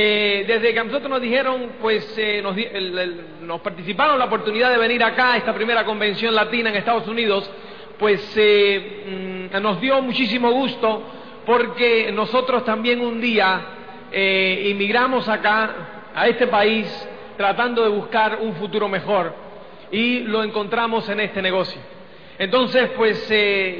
eh, desde que a nosotros nos dijeron, pues eh, nos, participaron la oportunidad de venir acá a esta primera convención latina en Estados Unidos, pues eh, mm, nos dio muchísimo gusto porque nosotros también un día inmigramos acá a este país tratando de buscar un futuro mejor y lo encontramos en este negocio. Entonces, pues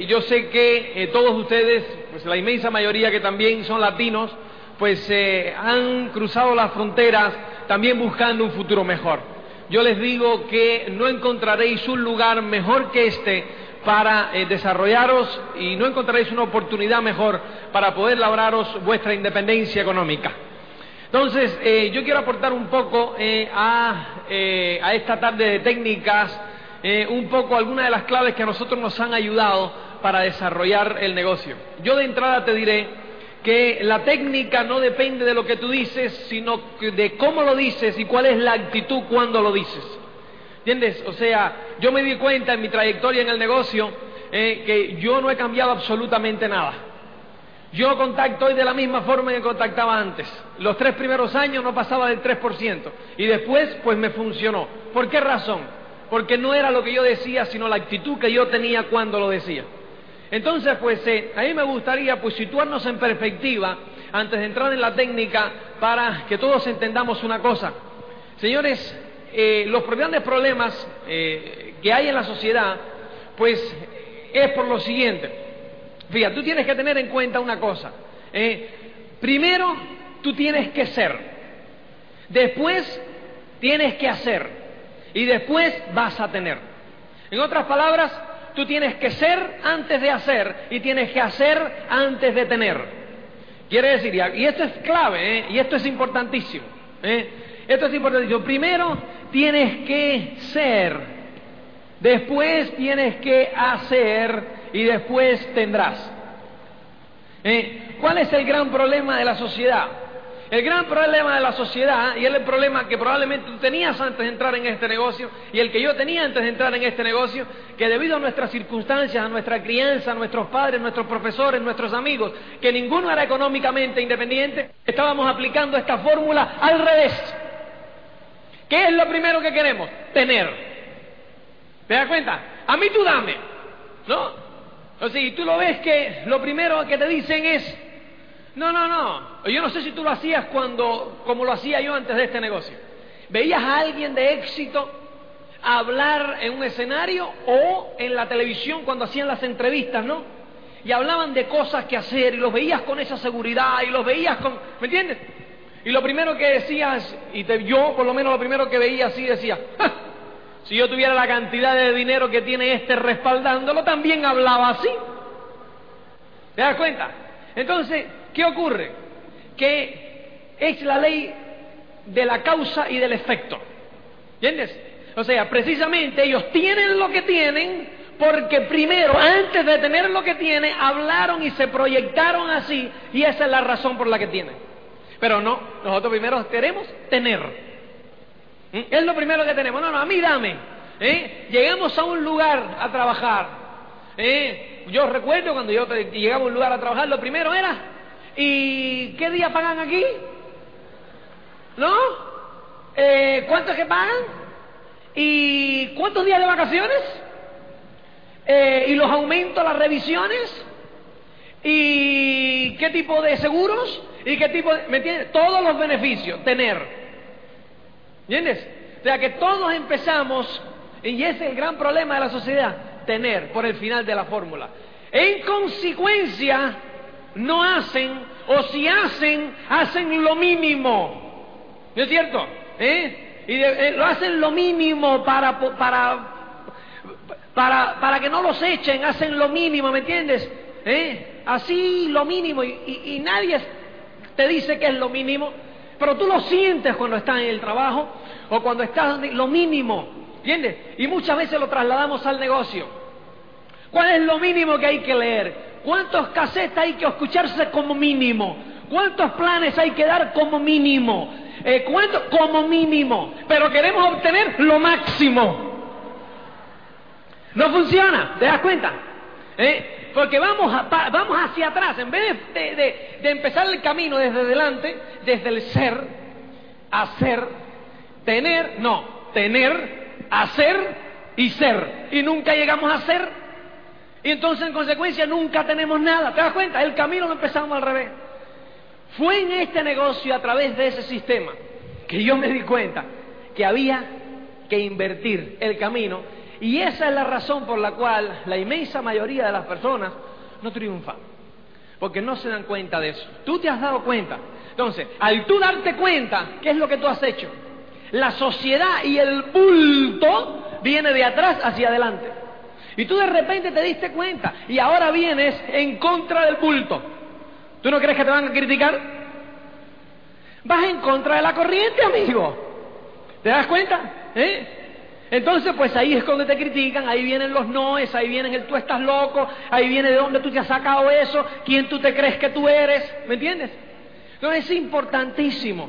yo sé que todos ustedes, pues la inmensa mayoría que también son latinos, pues eh, han cruzado las fronteras también buscando un futuro mejor. Yo les digo que no encontraréis un lugar mejor que este para eh, desarrollaros y no encontraréis una oportunidad mejor para poder labraros vuestra independencia económica. Entonces, eh, yo quiero aportar un poco a, a, esta tarde de técnicas, un poco algunas de las claves que a nosotros nos han ayudado para desarrollar el negocio. Yo de entrada te diré que la técnica no depende de lo que tú dices, sino de cómo lo dices y cuál es la actitud cuando lo dices. ¿Entiendes? O sea, yo me di cuenta en mi trayectoria en el negocio eh, que yo no he cambiado absolutamente nada. Yo contacto hoy de la misma forma que contactaba antes. Los tres primeros años no pasaba del 3%. Y después, pues me funcionó. ¿Por qué razón? Porque no era lo que yo decía, sino la actitud que yo tenía cuando lo decía. Entonces, pues eh, a mí me gustaría pues situarnos en perspectiva antes de entrar en la técnica para que todos entendamos una cosa. Señores, eh, los grandes problemas eh, que hay en la sociedad, pues es por lo siguiente. Fíjate, tú tienes que tener en cuenta una cosa. primero, tú tienes que ser. Después, tienes que hacer. Y después vas a tener. En otras palabras, Tú tienes que ser antes de hacer y tienes que hacer antes de tener. Quiere decir, y esto es clave, ¿eh? y esto es importantísimo. ¿eh? Esto es importantísimo. Primero tienes que ser, después tienes que hacer y después tendrás. ¿Eh? ¿Cuál es el gran problema de la sociedad? El gran problema de la sociedad, y el problema que probablemente tú tenías antes de entrar en este negocio, y el que yo tenía antes de entrar en este negocio, que debido a nuestras circunstancias, a nuestra crianza, a nuestros padres, nuestros profesores, nuestros amigos, que ninguno era económicamente independiente, estábamos aplicando esta fórmula al revés. ¿Qué es lo primero que queremos? Tener. ¿Te das cuenta? A mí tú dame. ¿No? O y tú lo ves que lo primero que te dicen es, no, no, no. Yo no sé si tú lo hacías cuando, como lo hacía yo antes de este negocio. Veías a alguien de éxito hablar en un escenario o en la televisión cuando hacían las entrevistas, ¿no? Y hablaban de cosas que hacer y los veías con esa seguridad y los veías con... ¿Me entiendes? Y lo primero que decías, y yo por lo menos lo primero que veía así decía, si yo tuviera la cantidad de dinero que tiene este respaldándolo, también hablaba así. ¿Te das cuenta? Entonces, ¿Qué ocurre? Que es la ley de la causa y del efecto. ¿Entiendes? O sea, precisamente ellos tienen lo que tienen porque primero, antes de tener lo que tienen, hablaron y se proyectaron así y esa es la razón por la que tienen. Pero no, nosotros primero queremos tener. ¿Mm? Es lo primero que tenemos. No, no, a mí dame. ¿Eh? Llegamos a un lugar a trabajar. ¿Eh? Yo recuerdo cuando yo llegaba a un lugar a trabajar, lo primero era ¿Y qué día pagan aquí? ¿No? Eh, ¿Cuántos que pagan? ¿Y cuántos días de vacaciones? Eh, ¿Y los aumentos, las revisiones? ¿Y qué tipo de seguros? ¿Y qué tipo de... ¿Me entiendes? Todos los beneficios, tener. ¿Entiendes? O sea que todos empezamos, y ese es el gran problema de la sociedad, tener por el final de la fórmula. En consecuencia, no hacen, o si hacen, hacen lo mínimo. ¿No es cierto? ¿Eh? Y eh, lo hacen lo mínimo para, para, para, para que no los echen, hacen lo mínimo, ¿me entiendes? ¿Eh? Así lo mínimo, y, y, nadie te dice que es lo mínimo, pero tú lo sientes cuando estás en el trabajo o cuando estás lo mínimo, ¿entiendes? Y muchas veces lo trasladamos al negocio. ¿Cuál es lo mínimo que hay que leer? ¿Cuántos cassettes hay que escucharse como mínimo? ¿Cuántos planes hay que dar como mínimo? Eh. Como mínimo. Pero queremos obtener lo máximo. No funciona, ¿te das cuenta? ¿Eh? Porque vamos, vamos hacia atrás. En vez de, de empezar el camino desde delante, desde el ser, hacer, tener, no, tener, hacer y ser. Y nunca llegamos a ser. Y entonces en consecuencia nunca tenemos nada. ¿Te das cuenta? El camino lo empezamos al revés. Fue en este negocio a través de ese sistema que yo me di cuenta que había que invertir el camino y esa es la razón por la cual la inmensa mayoría de las personas no triunfan, porque no se dan cuenta de eso. Tú te has dado cuenta. Entonces, al tú darte cuenta, ¿qué es lo que tú has hecho? La sociedad y el bulto viene de atrás hacia adelante. Y tú de repente te diste cuenta y ahora vienes en contra del bulto. ¿Tú no crees que te van a criticar? Vas en contra de la corriente, amigo. ¿Te das cuenta? ¿Eh? Entonces, pues ahí es cuando te critican, ahí vienen los noes, ahí vienen el tú estás loco, ahí viene de dónde tú te has sacado eso, quién tú te crees que tú eres, ¿me entiendes? Entonces es importantísimo,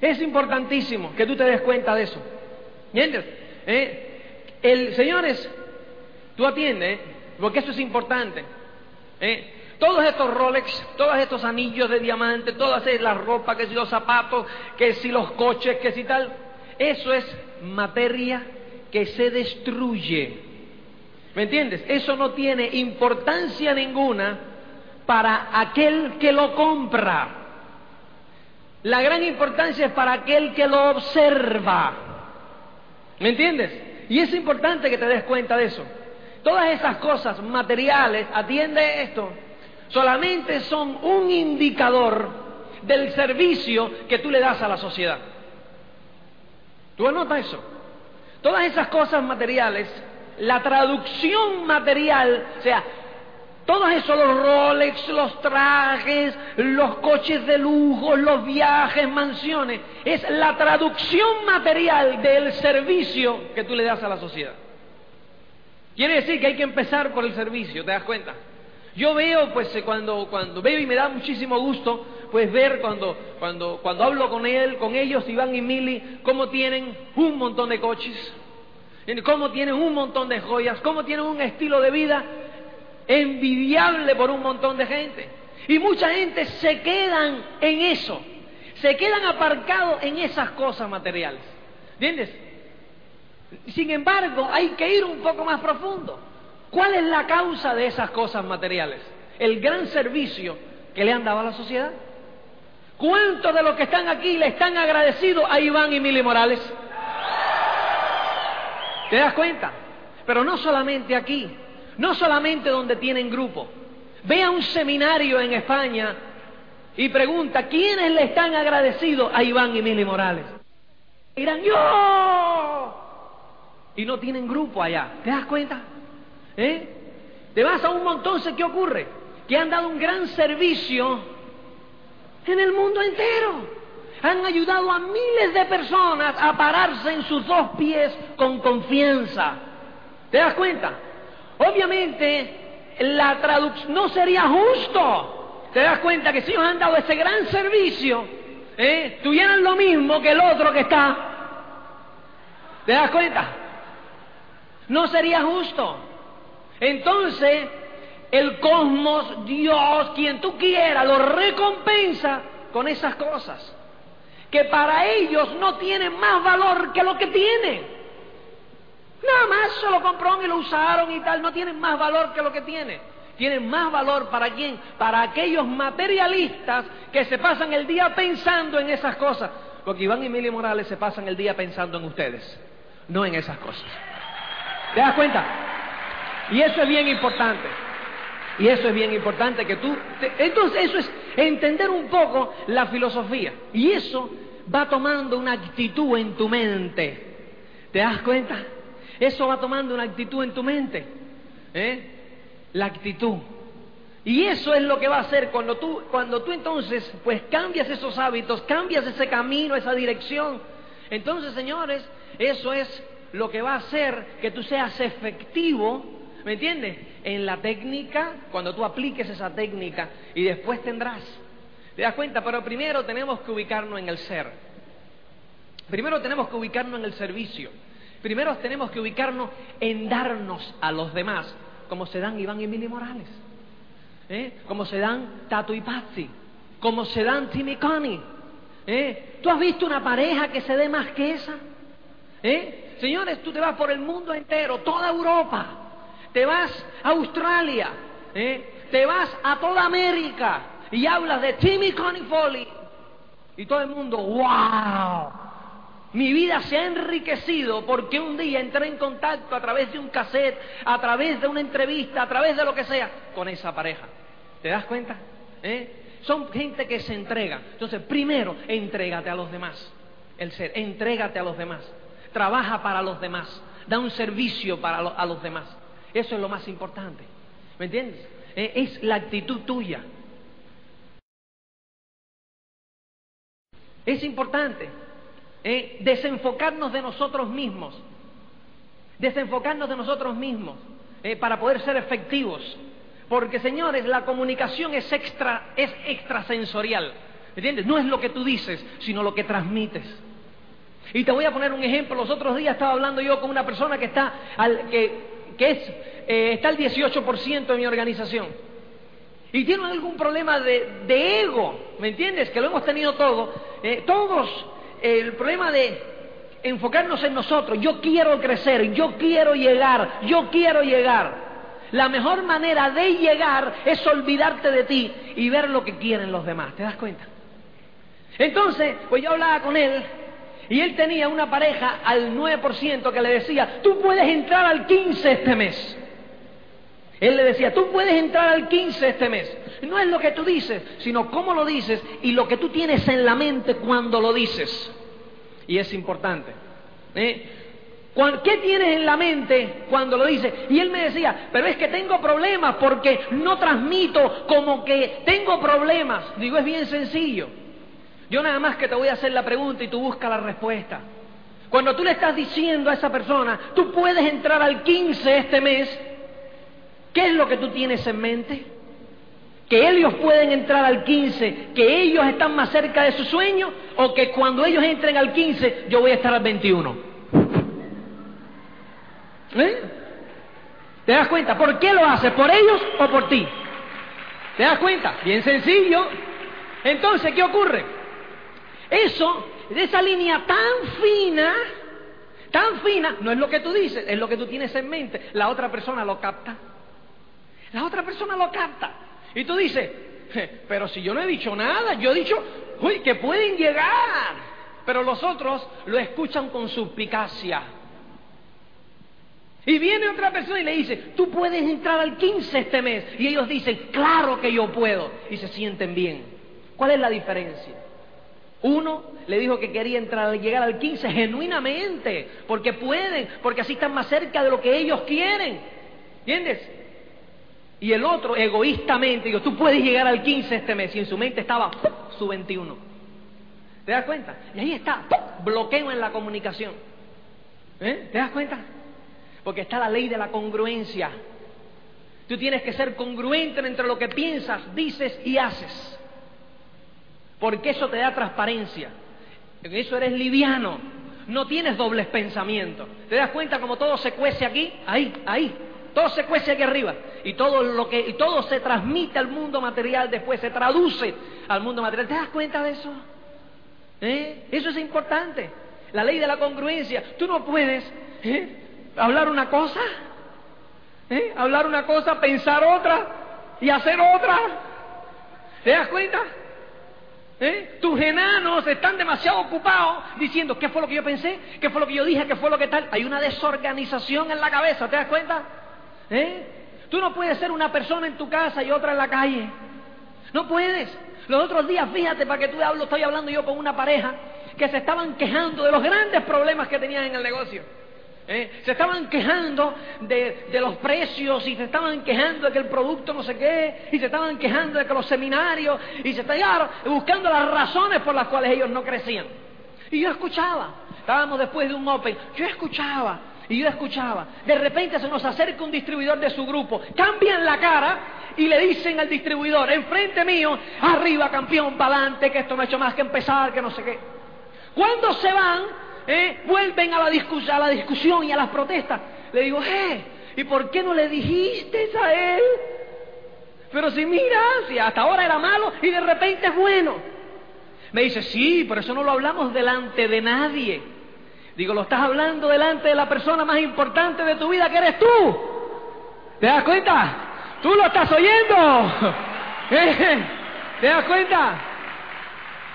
es importantísimo que tú te des cuenta de eso. ¿Entiendes? ¿Eh? El, señores, tú atiendes, porque eso es importante. ¿eh? Todos estos Rolex, todos estos anillos de diamante, todas las ropas, que si los zapatos, que si los coches, que si tal, eso es materia que se destruye. ¿Me entiendes? Eso no tiene importancia ninguna para aquel que lo compra. La gran importancia es para aquel que lo observa. ¿Me entiendes? Y es importante que te des cuenta de eso. Todas esas cosas materiales, atiende esto, solamente son un indicador del servicio que tú le das a la sociedad. ¿Tú anotas eso? Todas esas cosas materiales, la traducción material, o sea, todos esos, los Rolex, los trajes, los coches de lujo, los viajes, mansiones, es la traducción material del servicio que tú le das a la sociedad. Quiere decir que hay que empezar por el servicio, ¿te das cuenta? Yo veo, pues, eh, cuando, cuando veo y me da muchísimo gusto, pues, ver cuando, cuando, cuando hablo con él, con ellos, Iván y Mili, cómo tienen un montón de coches, cómo tienen un montón de joyas, cómo tienen un estilo de vida envidiable por un montón de gente. Y mucha gente se quedan en eso, se quedan aparcados en esas cosas materiales. ¿Entiendes? Sin embargo, hay que ir un poco más profundo. ¿Cuál es la causa de esas cosas materiales? El gran servicio que le han dado a la sociedad. ¿Cuántos de los que están aquí le están agradecidos a Iván y Mili Morales? ¿Te das cuenta? Pero no solamente aquí, no solamente donde tienen grupo. Ve a un seminario en España y pregunta, ¿quiénes le están agradecidos a Iván y Mili Morales? Dirán, yo. Y no tienen grupo allá. ¿Te das cuenta? ¿Eh? Te vas a un montón, ¿qué ocurre? Que han dado un gran servicio en el mundo entero. Han ayudado a miles de personas a pararse en sus dos pies con confianza. ¿Te das cuenta? Obviamente, la traducción no sería justo. ¿Te das cuenta que si ellos han dado ese gran servicio, ¿eh? tuvieran lo mismo que el otro que está? ¿Te das cuenta? No sería justo. Entonces, el cosmos, Dios, quien tú quieras, lo recompensa con esas cosas, que para ellos no tienen más valor que lo que tienen. Nada más se lo compraron y lo usaron y tal, no tienen más valor que lo que tienen. Tienen más valor para quién? Para aquellos materialistas que se pasan el día pensando en esas cosas. Porque Iván y Emilio Morales se pasan el día pensando en ustedes, no en esas cosas. ¿Te das cuenta? Y eso es bien importante. Y eso es bien importante que tú... entonces eso es entender un poco la filosofía. Y eso va tomando una actitud en tu mente. ¿Te das cuenta? Eso va tomando una actitud en tu mente. ¿eh? La actitud. Y eso es lo que va a hacer cuando tú, cuando tú entonces pues cambias esos hábitos, cambias ese camino, esa dirección. Entonces, señores, eso es lo que va a hacer que tú seas efectivo ¿Me entiendes? En la técnica, cuando tú apliques esa técnica y después tendrás. ¿Te das cuenta? Pero primero tenemos que ubicarnos en el ser. Primero tenemos que ubicarnos en el servicio. Primero tenemos que ubicarnos en darnos a los demás como se dan Iván y Emily Morales, ¿eh? como se dan Tato y Patsy, como se dan Timmy Connie. ¿eh? ¿Tú has visto una pareja que se dé más que esa? ¿Eh? Señores, tú te vas por el mundo entero, toda Europa, te vas a Australia, ¿eh? te vas a toda América y hablas de Timmy Connie Foley y todo el mundo, wow, mi vida se ha enriquecido porque un día entré en contacto a través de un cassette, a través de una entrevista, a través de lo que sea, con esa pareja. ¿Te das cuenta? ¿Eh? Son gente que se entrega. Entonces, primero, entrégate a los demás. El ser, entrégate a los demás. Trabaja para los demás. Da un servicio para a los demás. Eso es lo más importante. ¿Me entiendes? ¿Eh? Es la actitud tuya. Es importante ¿eh? desenfocarnos de nosotros mismos, desenfocarnos de nosotros mismos ¿eh? para poder ser efectivos. Porque, señores, la comunicación es, extra, es extrasensorial. ¿Entiendes? No es lo que tú dices, sino lo que transmites. Y te voy a poner un ejemplo. Los otros días estaba hablando yo con una persona que está al, que, que es, eh, está al 18% de mi organización. Y tiene algún problema de, de, ego, ¿me entiendes? Que lo hemos tenido todo. todos el problema de enfocarnos en nosotros, yo quiero crecer, yo quiero llegar, yo quiero llegar. La mejor manera de llegar es olvidarte de ti y ver lo que quieren los demás. ¿Te das cuenta? Entonces, pues yo hablaba con él y él tenía una pareja al 9% que le decía, tú puedes entrar al 15 este mes. Él le decía, tú puedes entrar al 15 este mes. No es lo que tú dices, sino cómo lo dices y lo que tú tienes en la mente cuando lo dices. Y es importante. ¿eh? ¿Qué tienes en la mente cuando lo dices? Y él me decía, pero es que tengo problemas porque no transmito como que tengo problemas. Digo, es bien sencillo. Yo nada más que te voy a hacer la pregunta y tú buscas la respuesta. Cuando tú le estás diciendo a esa persona, tú puedes entrar al 15 este mes, ¿Qué es lo que tú tienes en mente? ¿Que ellos pueden entrar al 15, que ellos están más cerca de su sueño? ¿O que cuando ellos entren al 15 yo voy a estar al 21? ¿Eh? ¿Te das cuenta? ¿Por qué lo haces? ¿Por ellos o por ti? ¿Te das cuenta? Bien sencillo. Entonces, ¿qué ocurre? Eso, de esa línea tan fina, tan fina, no es lo que tú dices, es lo que tú tienes en mente. La otra persona lo capta. La otra persona lo capta. Y tú dices, pero si yo no he dicho nada, yo he dicho, uy, que pueden llegar. Pero los otros lo escuchan con suspicacia. Y viene otra persona y le dice, tú puedes entrar al 15 este mes. Y ellos dicen, claro que yo puedo. Y se sienten bien. ¿Cuál es la diferencia? Uno le dijo que quería entrar, llegar al 15 genuinamente, porque pueden, porque así están más cerca de lo que ellos quieren. ¿Entiendes? Y el otro, egoístamente, digo, tú puedes llegar al 15 este mes. Y en su mente estaba su 21. ¿Te das cuenta? Y ahí está, bloqueo en la comunicación. ¿Eh? ¿Te das cuenta? Porque está la ley de la congruencia. Tú tienes que ser congruente entre lo que piensas, dices y haces. Porque eso te da transparencia. En eso eres liviano. No tienes dobles pensamientos. ¿Te das cuenta como todo se cuece aquí? Ahí, ahí. Todo se cuece aquí arriba y todo lo que y todo se transmite al mundo material después se traduce al mundo material. ¿Te das cuenta de eso? ¿Eh? Eso es importante. La ley de la congruencia. Tú no puedes ¿eh? hablar una cosa, ¿eh? hablar una cosa, pensar otra y hacer otra. ¿Te das cuenta? ¿Eh? Tus enanos están demasiado ocupados diciendo qué fue lo que yo pensé, qué fue lo que yo dije, qué fue lo que tal. Hay una desorganización en la cabeza, ¿te das cuenta? ¿Eh? Tú no puedes ser una persona en tu casa y otra en la calle. No puedes. Los otros días, fíjate, para que tú hablo, estoy hablando yo con una pareja que se estaban quejando de los grandes problemas que tenían en el negocio. ¿Eh? Se estaban quejando de, los precios y se estaban quejando de que el producto no sé qué y se estaban quejando de que los seminarios y se estaban buscando las razones por las cuales ellos no crecían. Y yo escuchaba, estábamos después de un Open, yo escuchaba y yo escuchaba, de repente se nos acerca un distribuidor de su grupo, cambian la cara y le dicen al distribuidor, enfrente mío, arriba campeón, para adelante, que esto no ha hecho más que empezar, que no sé qué. Cuando se van, eh, vuelven a la, a la discusión y a las protestas. Le digo, eh, ¿y por qué no le dijiste a él? Pero si mira, si hasta ahora era malo y de repente es bueno. Me dice, sí, pero eso no lo hablamos delante de nadie. Digo, lo estás hablando delante de la persona más importante de tu vida que eres tú. ¿Te das cuenta? Tú lo estás oyendo. ¿Eh? ¿Te das cuenta?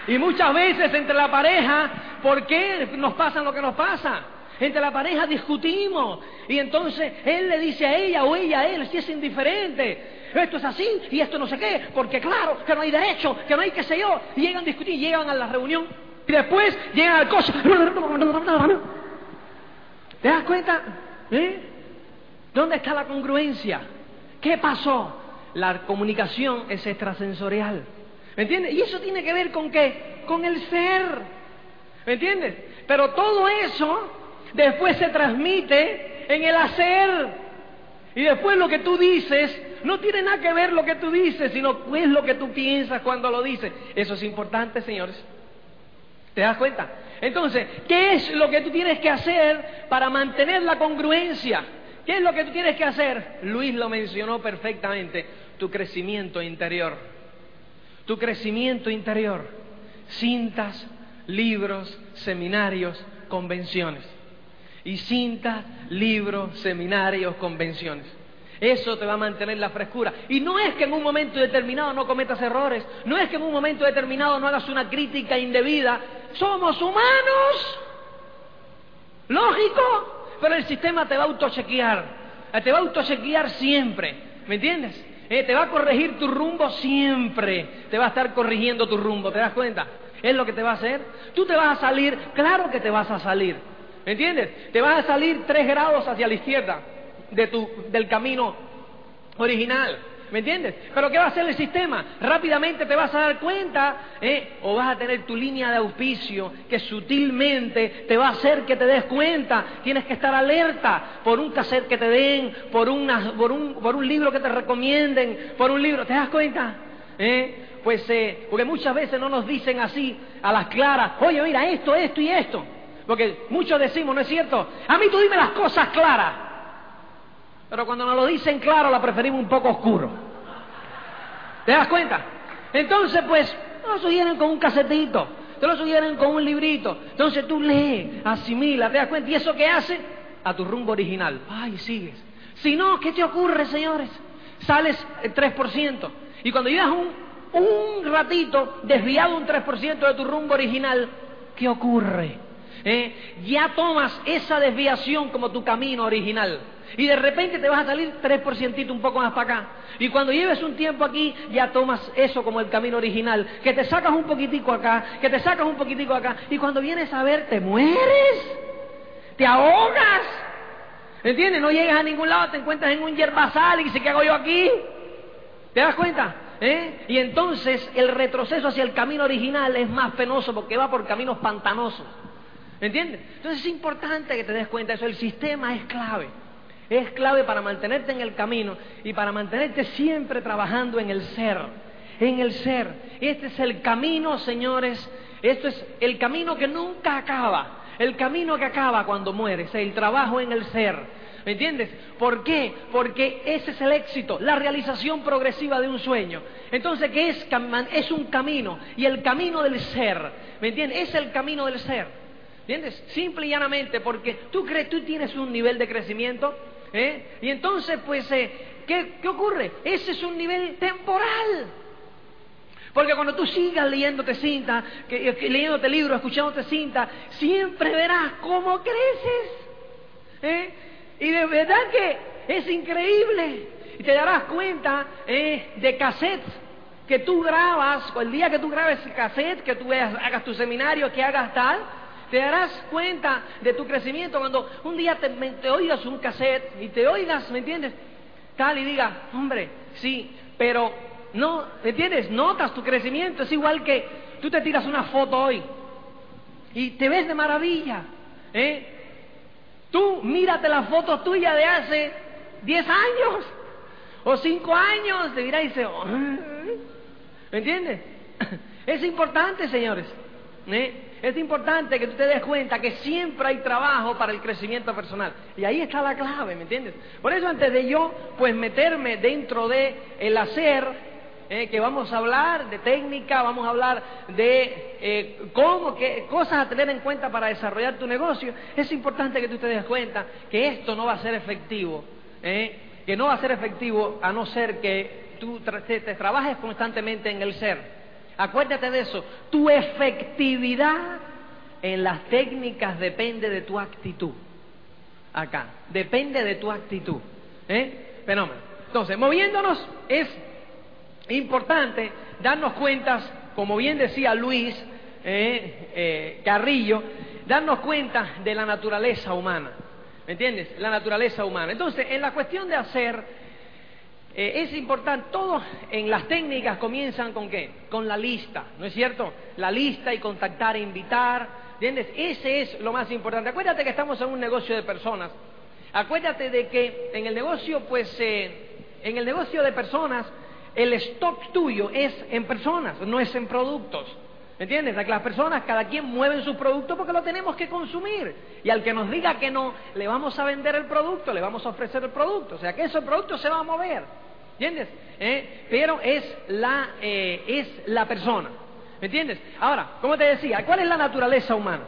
Y muchas veces entre la pareja, ¿por qué nos pasa lo que nos pasa? Entre la pareja discutimos y entonces él le dice a ella o ella a él si es indiferente. Esto es así y esto no sé qué, porque claro que no hay derecho, que no hay qué sé yo. Y llegan a discutir, llegan a la reunión y después llegan al coche. ¿Te das cuenta? ¿Eh? ¿Dónde está la congruencia? ¿Qué pasó? La comunicación es extrasensorial. ¿Me entiendes? Y eso tiene que ver con qué? Con el ser. ¿Me entiendes? Pero todo eso después se transmite en el hacer. Y después lo que tú dices no tiene nada que ver lo que tú dices, sino es lo que tú piensas cuando lo dices. Eso es importante, señores. ¿Te das cuenta? Entonces, ¿qué es lo que tú tienes que hacer para mantener la congruencia? ¿Qué es lo que tú tienes que hacer? Luis lo mencionó perfectamente, tu crecimiento interior. Tu crecimiento interior. Cintas, libros, seminarios, convenciones. Y cintas, libros, seminarios, convenciones. Eso te va a mantener la frescura. Y no es que en un momento determinado no cometas errores, no es que en un momento determinado no hagas una crítica indebida. Somos humanos. Lógico, pero el sistema te va a autochequear. Te va a autochequear siempre. ¿Me entiendes? Eh, te va a corregir tu rumbo siempre. Te va a estar corrigiendo tu rumbo. ¿Te das cuenta? Es lo que te va a hacer. Tú te vas a salir, claro que te vas a salir. ¿Me entiendes? Te vas a salir tres grados hacia la izquierda de tu, del camino original. ¿Me entiendes? Pero ¿qué va a hacer el sistema? Rápidamente te vas a dar cuenta, ¿eh? o vas a tener tu línea de auspicio que sutilmente te va a hacer que te des cuenta. Tienes que estar alerta por un cassette que te den, por, una, por, un, por un libro que te recomienden, por un libro. ¿Te das cuenta? ¿Eh? Pues, eh, porque muchas veces no nos dicen así a las claras, oye, mira, esto, esto y esto. Porque muchos decimos, ¿no es cierto? A mí tú dime las cosas claras. Pero cuando nos lo dicen claro, la preferimos un poco oscuro. ¿Te das cuenta? Entonces, pues, no lo sugieren con un casetito, te lo sugieren con un librito. Entonces tú lees, asimila, te das cuenta. ¿Y eso qué hace? A tu rumbo original. Ay, sigues. Si no, ¿qué te ocurre, señores? Sales el 3%. Y cuando llevas un, un ratito desviado un 3% de tu rumbo original, ¿qué ocurre? ¿Eh? Ya tomas esa desviación como tu camino original. Y de repente te vas a salir 3% un poco más para acá. Y cuando lleves un tiempo aquí, ya tomas eso como el camino original. Que te sacas un poquitico acá, que te sacas un poquitico acá. Y cuando vienes a ver, te mueres. Te ahogas. ¿Entiendes? No llegas a ningún lado, te encuentras en un yerbazal y dices, ¿qué hago yo aquí? ¿Te das cuenta? ¿Eh? Y entonces el retroceso hacia el camino original es más penoso porque va por caminos pantanosos. ¿Entiendes? Entonces es importante que te des cuenta de eso. El sistema es clave. Es clave para mantenerte en el camino y para mantenerte siempre trabajando en el ser. En el ser. Este es el camino, señores. Esto es el camino que nunca acaba. El camino que acaba cuando mueres. El trabajo en el ser. ¿Me entiendes? ¿Por qué? Porque ese es el éxito, la realización progresiva de un sueño. Entonces, ¿qué es? Es un camino. Y el camino del ser. ¿Me entiendes? Es el camino del ser. ¿Entiendes? Simple y llanamente, porque tú crees, tú tienes un nivel de crecimiento, ¿eh? Y entonces, pues, eh, ¿qué, ¿qué ocurre? Ese es un nivel temporal. Porque cuando tú sigas leyéndote cinta, que, que, leyéndote libros, escuchándote cinta, siempre verás cómo creces. ¿eh? Y de verdad que es increíble. Y te darás cuenta ¿eh? de cassettes que tú grabas, o el día que tú grabes cassette, que tú hagas tu seminario, que hagas tal, te darás cuenta de tu crecimiento cuando un día te, oigas un cassette y te oigas, ¿me entiendes? Tal y diga, hombre, sí, pero no, ¿me entiendes? Notas tu crecimiento, es igual que tú te tiras una foto hoy y te ves de maravilla, ¿eh? Tú mírate la foto tuya de hace 10 años o 5 años, te dirá y dice, ¿me entiendes? Es importante, señores. Es importante que tú te des cuenta que siempre hay trabajo para el crecimiento personal. Y ahí está la clave, ¿me entiendes? Por eso antes de yo, pues meterme dentro de el hacer, ¿eh? que vamos a hablar de técnica, vamos a hablar de eh, cómo, qué cosas a tener en cuenta para desarrollar tu negocio, es importante que tú te des cuenta que esto no va a ser efectivo, ¿eh? que no va a ser efectivo a no ser que tú te trabajes constantemente en el ser. Acuérdate de eso. Tu efectividad en las técnicas depende de tu actitud. Acá. Depende de tu actitud. ¿Eh? Fenómeno. Entonces, moviéndonos es importante darnos cuentas, como bien decía Luis eh, eh, Carrillo, darnos cuenta de la naturaleza humana. ¿Me entiendes? La naturaleza humana. Entonces, en la cuestión de hacer, eh, es importante, todo en las técnicas comienzan con qué? Con la lista, ¿no es cierto? La lista y contactar e invitar, ¿entiendes? Ese es lo más importante. Acuérdate que estamos en un negocio de personas. Acuérdate de que en el negocio, pues, eh, en el negocio de personas, el stock tuyo es en personas, no es en productos. ¿Me entiendes? Las personas, cada quien mueven sus productos porque lo tenemos que consumir. Y al que nos diga que no, le vamos a vender el producto, le vamos a ofrecer el producto. O sea que ese producto se va a mover. ¿Entiendes? ¿Eh? Pero es la, eh, es la persona. ¿Me entiendes? Ahora, como te decía, ¿cuál es la naturaleza humana?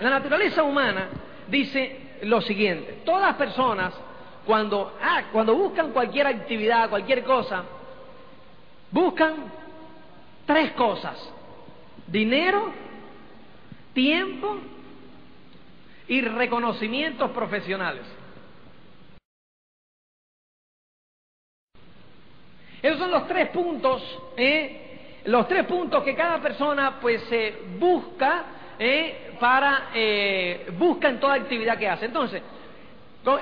La naturaleza humana dice lo siguiente, todas las personas cuando, ah, cuando buscan cualquier actividad, cualquier cosa, buscan tres cosas, dinero, tiempo y reconocimientos profesionales. Esos son los tres puntos, ¿eh? los tres puntos que cada persona pues eh, busca ¿eh? para eh, busca en toda actividad que hace. Entonces,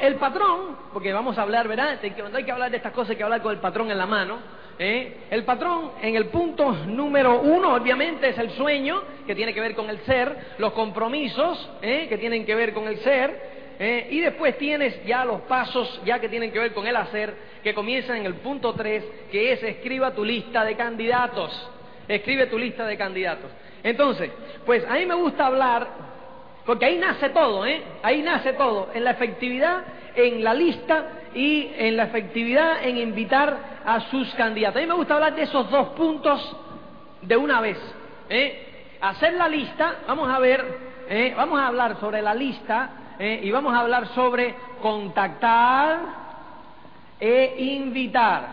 el patrón, porque vamos a hablar, ¿verdad? Cuando hay que hablar de estas cosas hay que hablar con el patrón en la mano. ¿eh? El patrón en el punto número uno, obviamente, es el sueño, que tiene que ver con el ser, los compromisos, que tienen que ver con el ser, ¿eh? y después tienes ya los pasos, ya que tienen que ver con el hacer, que comienzan en el punto 3, que es escriba tu lista de candidatos. Escribe tu lista de candidatos. Entonces, pues a mí me gusta hablar, porque ahí nace todo, ¿eh? Ahí nace todo, en la efectividad, en la lista y en la efectividad en invitar a sus candidatos. A mí me gusta hablar de esos dos puntos de una vez. ¿eh? Hacer la lista, vamos a ver, ¿eh? vamos a hablar sobre la lista ¿eh? y vamos a hablar sobre contactar, e invitar.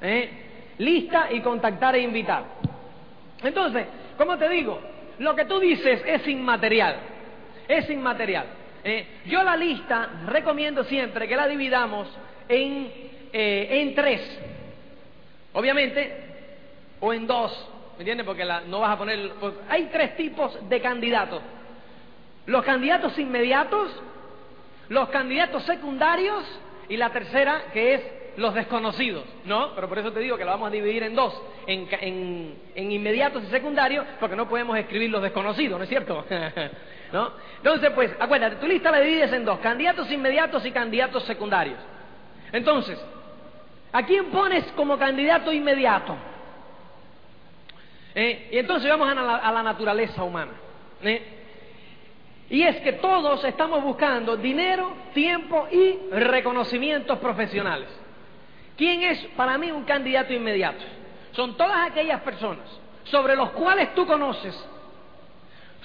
¿eh? Lista y contactar e invitar. Entonces, como te digo, lo que tú dices es inmaterial. Es inmaterial. ¿eh? Yo la lista recomiendo siempre que la dividamos en, en tres. Obviamente, o en dos. ¿Me entiendes? Porque la, no vas a poner... Pues, hay tres tipos de candidatos. Los candidatos inmediatos, los candidatos secundarios y la tercera, que es los desconocidos, ¿no? Pero por eso te digo que lo vamos a dividir en dos, en, inmediatos y secundarios, porque no podemos escribir los desconocidos, ¿no es cierto? ¿No? Entonces, pues, acuérdate, tu lista la divides en dos, candidatos inmediatos y candidatos secundarios. Entonces, ¿a quién pones como candidato inmediato? ¿Eh? Y entonces vamos a la, a la naturaleza humana. ¿eh? Y es que todos estamos buscando dinero, tiempo y reconocimientos profesionales. ¿Quién es para mí un candidato inmediato? Son todas aquellas personas sobre los cuales tú conoces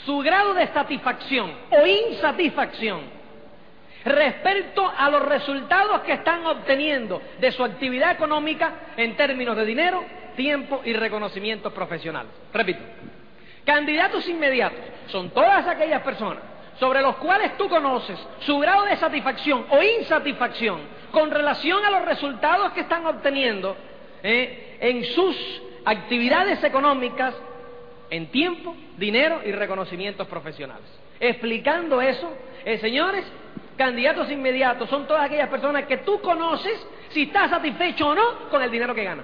su grado de satisfacción o insatisfacción respecto a los resultados que están obteniendo de su actividad económica en términos de dinero, tiempo y reconocimientos profesionales. Repito, candidatos inmediatos son todas aquellas personas sobre los cuales tú conoces su grado de satisfacción o insatisfacción con relación a los resultados que están obteniendo eh, en sus actividades económicas en tiempo, dinero y reconocimientos profesionales. Explicando eso, eh, señores, candidatos inmediatos son todas aquellas personas que tú conoces si está satisfecho o no con el dinero que gana.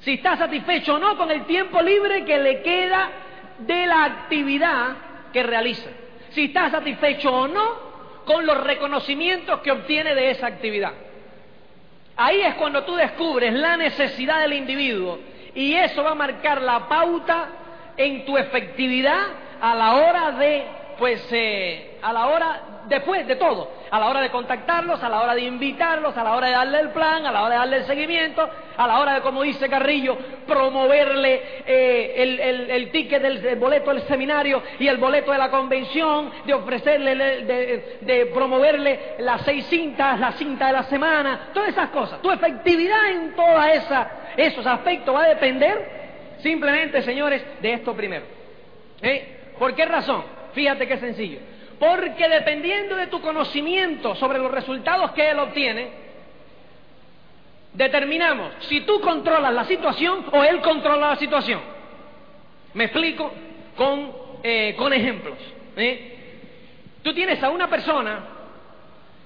Si está satisfecho o no con el tiempo libre que le queda de la actividad que realiza, si está satisfecho o no con los reconocimientos que obtiene de esa actividad. Ahí es cuando tú descubres la necesidad del individuo y eso va a marcar la pauta en tu efectividad a la hora de, pues, eh, a la hora, después de todo, a la hora de contactarlos, a la hora de invitarlos, a la hora de darle el plan, a la hora de darle el seguimiento, a la hora de, como dice Carrillo, promoverle eh, el, el, ticket del boleto del seminario y el boleto de la convención, de ofrecerle, de, de promoverle las seis cintas, la cinta de la semana, todas esas cosas. Tu efectividad en todos esos aspectos va a depender simplemente, señores, de esto primero. ¿Eh? ¿Por qué razón? Fíjate qué sencillo. Porque dependiendo de tu conocimiento sobre los resultados que él obtiene, determinamos si tú controlas la situación o él controla la situación. Me explico con, eh, con ejemplos. ¿eh? Tú tienes a una persona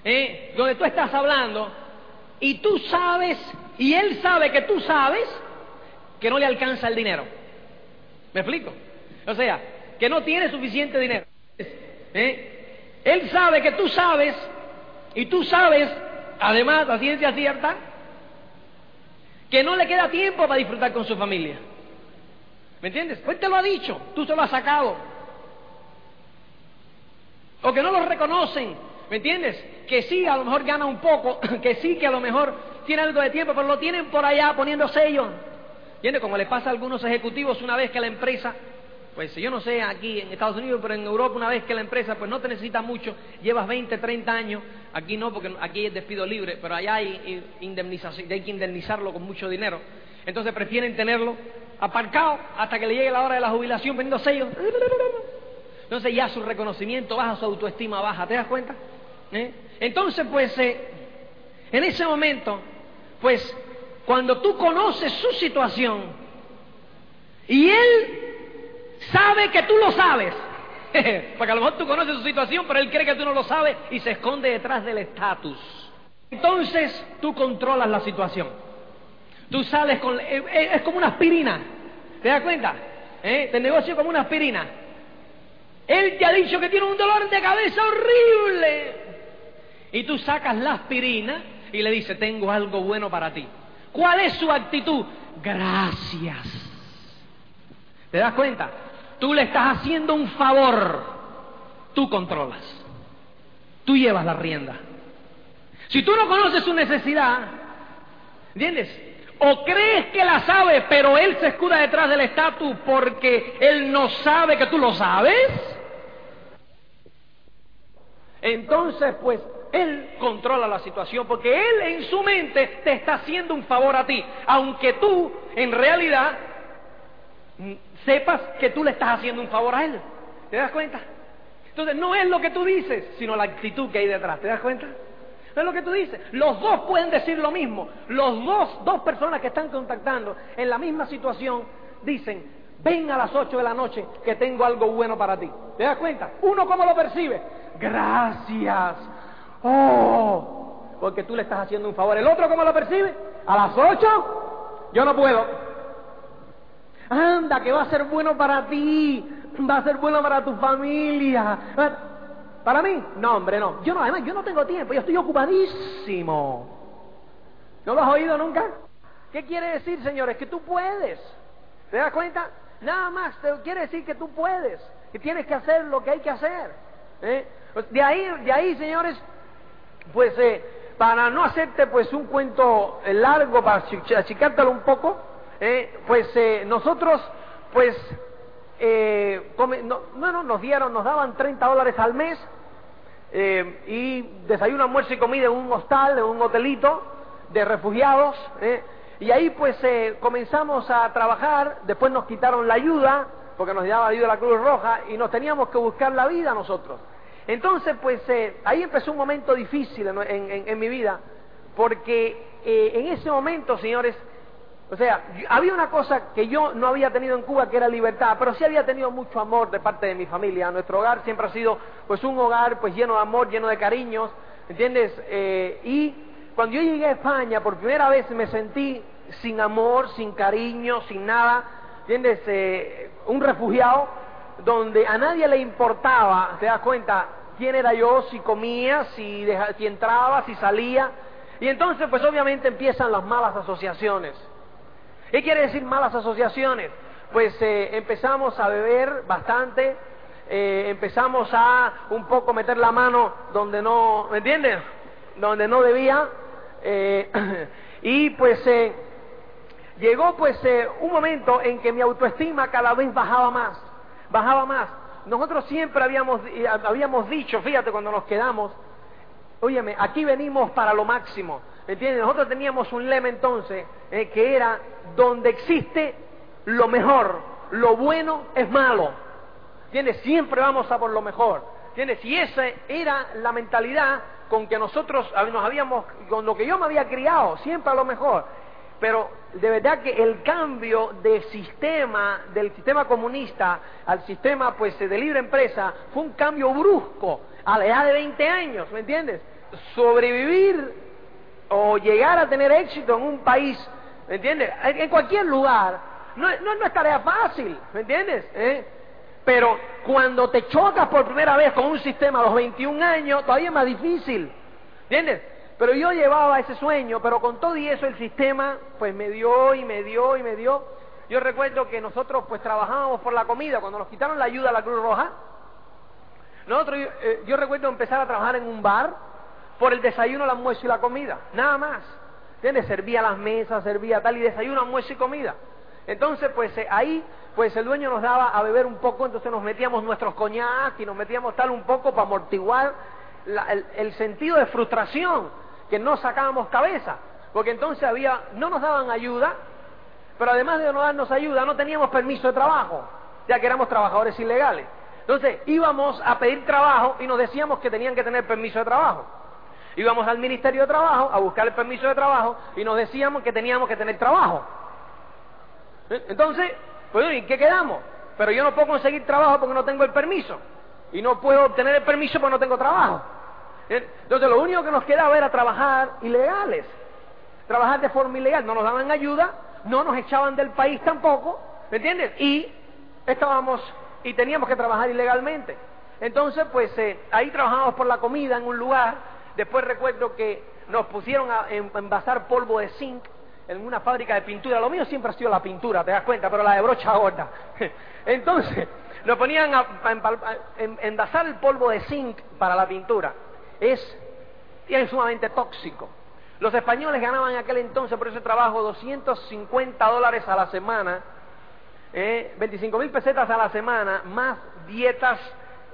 ¿eh? donde tú estás hablando y tú sabes, y él sabe que tú sabes que no le alcanza el dinero. ¿Me explico? O sea, que no tiene suficiente dinero. ¿Eh? Él sabe que tú sabes, y tú sabes, además, la ciencia cierta, que no le queda tiempo para disfrutar con su familia. ¿Me entiendes? Pues te lo ha dicho, tú se lo has sacado. O que no lo reconocen, ¿me entiendes? Que sí, a lo mejor gana un poco, que sí, que a lo mejor tiene algo de tiempo, pero lo tienen por allá poniendo sellos. ¿Entiendes? Como le pasa a algunos ejecutivos una vez que la empresa pues yo no sé aquí en Estados Unidos, pero en Europa una vez que la empresa pues no te necesita mucho, llevas 20, 30 años, aquí no, porque aquí es despido libre, pero allá hay indemnización, hay que indemnizarlo con mucho dinero. Entonces prefieren tenerlo aparcado hasta que le llegue la hora de la jubilación poniendo sellos. Entonces ya su reconocimiento baja, su autoestima baja, ¿te das cuenta? ¿Eh? Entonces pues eh, en ese momento, pues cuando tú conoces su situación y él sabe que tú lo sabes. Porque a lo mejor tú conoces su situación, pero él cree que tú no lo sabes y se esconde detrás del estatus. Entonces tú controlas la situación. Tú sales con... Eh, eh, es como una aspirina. ¿Te das cuenta? ¿Eh? Te negocio como una aspirina. Él te ha dicho que tiene un dolor de cabeza horrible. Y tú sacas la aspirina y le dices, tengo algo bueno para ti. ¿Cuál es su actitud? Gracias. ¿Te das cuenta? Tú le estás haciendo un favor. Tú controlas. Tú llevas la rienda. Si tú no conoces su necesidad, ¿entiendes? O crees que la sabe, pero él se escuda detrás del estatus porque él no sabe que tú lo sabes. Entonces, pues, él controla la situación porque él en su mente te está haciendo un favor a ti, aunque tú en realidad sepas que tú le estás haciendo un favor a él. ¿Te das cuenta? Entonces no es lo que tú dices, sino la actitud que hay detrás. ¿Te das cuenta? No es lo que tú dices. Los dos pueden decir lo mismo. Los dos, dos personas que están contactando en la misma situación, dicen, ven a las 8 de la noche que tengo algo bueno para ti. ¿Te das cuenta? Uno cómo lo percibe. Gracias. Oh, porque tú le estás haciendo un favor. El otro cómo lo percibe. A las 8 yo no puedo. Anda, que va a ser bueno para ti, va a ser bueno para tu familia. ¿Para mí? No, hombre, no. Yo no, además, yo no tengo tiempo, yo estoy ocupadísimo. ¿No lo has oído nunca? ¿Qué quiere decir, señores? Que tú puedes. ¿Te das cuenta? Nada más te quiere decir que tú puedes, que tienes que hacer lo que hay que hacer. ¿eh? De ahí, de ahí, señores, pues eh, para no hacerte pues un cuento largo, para achicártelo un poco, eh, pues eh, nosotros, pues, eh, no, no, nos dieron, nos daban 30 dólares al mes y desayuno, almuerzo y comida en un hostal, en un hotelito de refugiados. y ahí pues comenzamos a trabajar, después nos quitaron la ayuda, porque nos daba ayuda la Cruz Roja, y nos teníamos que buscar la vida nosotros. Entonces, pues ahí empezó un momento difícil en mi vida, porque en ese momento, señores, o sea, había una cosa que yo no había tenido en Cuba que era libertad, pero sí había tenido mucho amor de parte de mi familia. Nuestro hogar siempre ha sido pues un hogar pues lleno de amor, lleno de cariños, ¿entiendes? Eh, y cuando yo llegué a España por primera vez me sentí sin amor, sin cariño, sin nada, ¿entiendes? Eh, un refugiado donde a nadie le importaba, te das cuenta, quién era yo, si comía, si, si entraba, si salía. Y entonces pues obviamente empiezan las malas asociaciones. ¿Qué quiere decir malas asociaciones? pues eh, empezamos a beber bastante, eh, empezamos a un poco meter la mano donde no, ¿me entiendes? Donde no debía. Eh, y pues llegó pues un momento en que mi autoestima cada vez bajaba más, bajaba más. Nosotros siempre habíamos, habíamos dicho, fíjate cuando nos quedamos, óyeme, aquí venimos para lo máximo. ¿Me entiendes? Nosotros teníamos un lema entonces que era donde existe lo mejor, lo bueno es malo. ¿Entiendes? Siempre vamos a por lo mejor. ¿Entiendes? Y esa era la mentalidad con que nosotros nos habíamos, con lo que yo me había criado, siempre a lo mejor. Pero de verdad que el cambio de sistema, del sistema comunista al sistema pues de libre empresa, fue un cambio brusco a la edad de 20 años, ¿me entiendes? Sobrevivir o llegar a tener éxito en un país, ¿me entiendes? En cualquier lugar, no, es tarea fácil, ¿me entiendes? ¿Eh? Pero cuando te chocas por primera vez con un sistema a los 21 años, todavía es más difícil, ¿entiendes? Pero yo llevaba ese sueño, pero con todo y eso el sistema pues me dio y me dio y me dio. Yo recuerdo que nosotros pues trabajábamos por la comida, cuando nos quitaron la ayuda a la Cruz Roja, nosotros, eh, yo recuerdo empezar a trabajar en un bar por el desayuno, el almuerzo y la comida, nada más. ¿Entiendes? Servía las mesas, servía tal y desayuno, almuerzo y comida. Entonces, pues eh, ahí, pues el dueño nos daba a beber un poco, entonces nos metíamos nuestros coñac y nos metíamos tal un poco para amortiguar el, sentido de frustración, que no sacábamos cabeza, porque entonces había, no nos daban ayuda, pero además de no darnos ayuda, no teníamos permiso de trabajo, ya que éramos trabajadores ilegales. Entonces íbamos a pedir trabajo y nos decíamos que tenían que tener permiso de trabajo. Íbamos al Ministerio de Trabajo a buscar el permiso de trabajo y nos decíamos que teníamos que tener trabajo. ¿Eh? Entonces, pues, ¿y qué quedamos? Pero yo no puedo conseguir trabajo porque no tengo el permiso. Y no puedo obtener el permiso porque no tengo trabajo. ¿Eh? Entonces, lo único que nos quedaba era trabajar ilegales. Trabajar de forma ilegal. No nos daban ayuda, no nos echaban del país tampoco, ¿me entiendes? Y estábamos, y teníamos que trabajar ilegalmente. Entonces, pues eh, ahí trabajábamos por la comida en un lugar. Después recuerdo que nos pusieron a envasar polvo de zinc en una fábrica de pintura. Lo mío siempre ha sido la pintura, te das cuenta, pero la de brocha gorda. Entonces, lo ponían a, envasar el polvo de zinc para la pintura. Es, es sumamente tóxico. Los españoles ganaban en aquel entonces por ese trabajo 250 dólares a la semana, eh, 25 mil pesetas a la semana, más dietas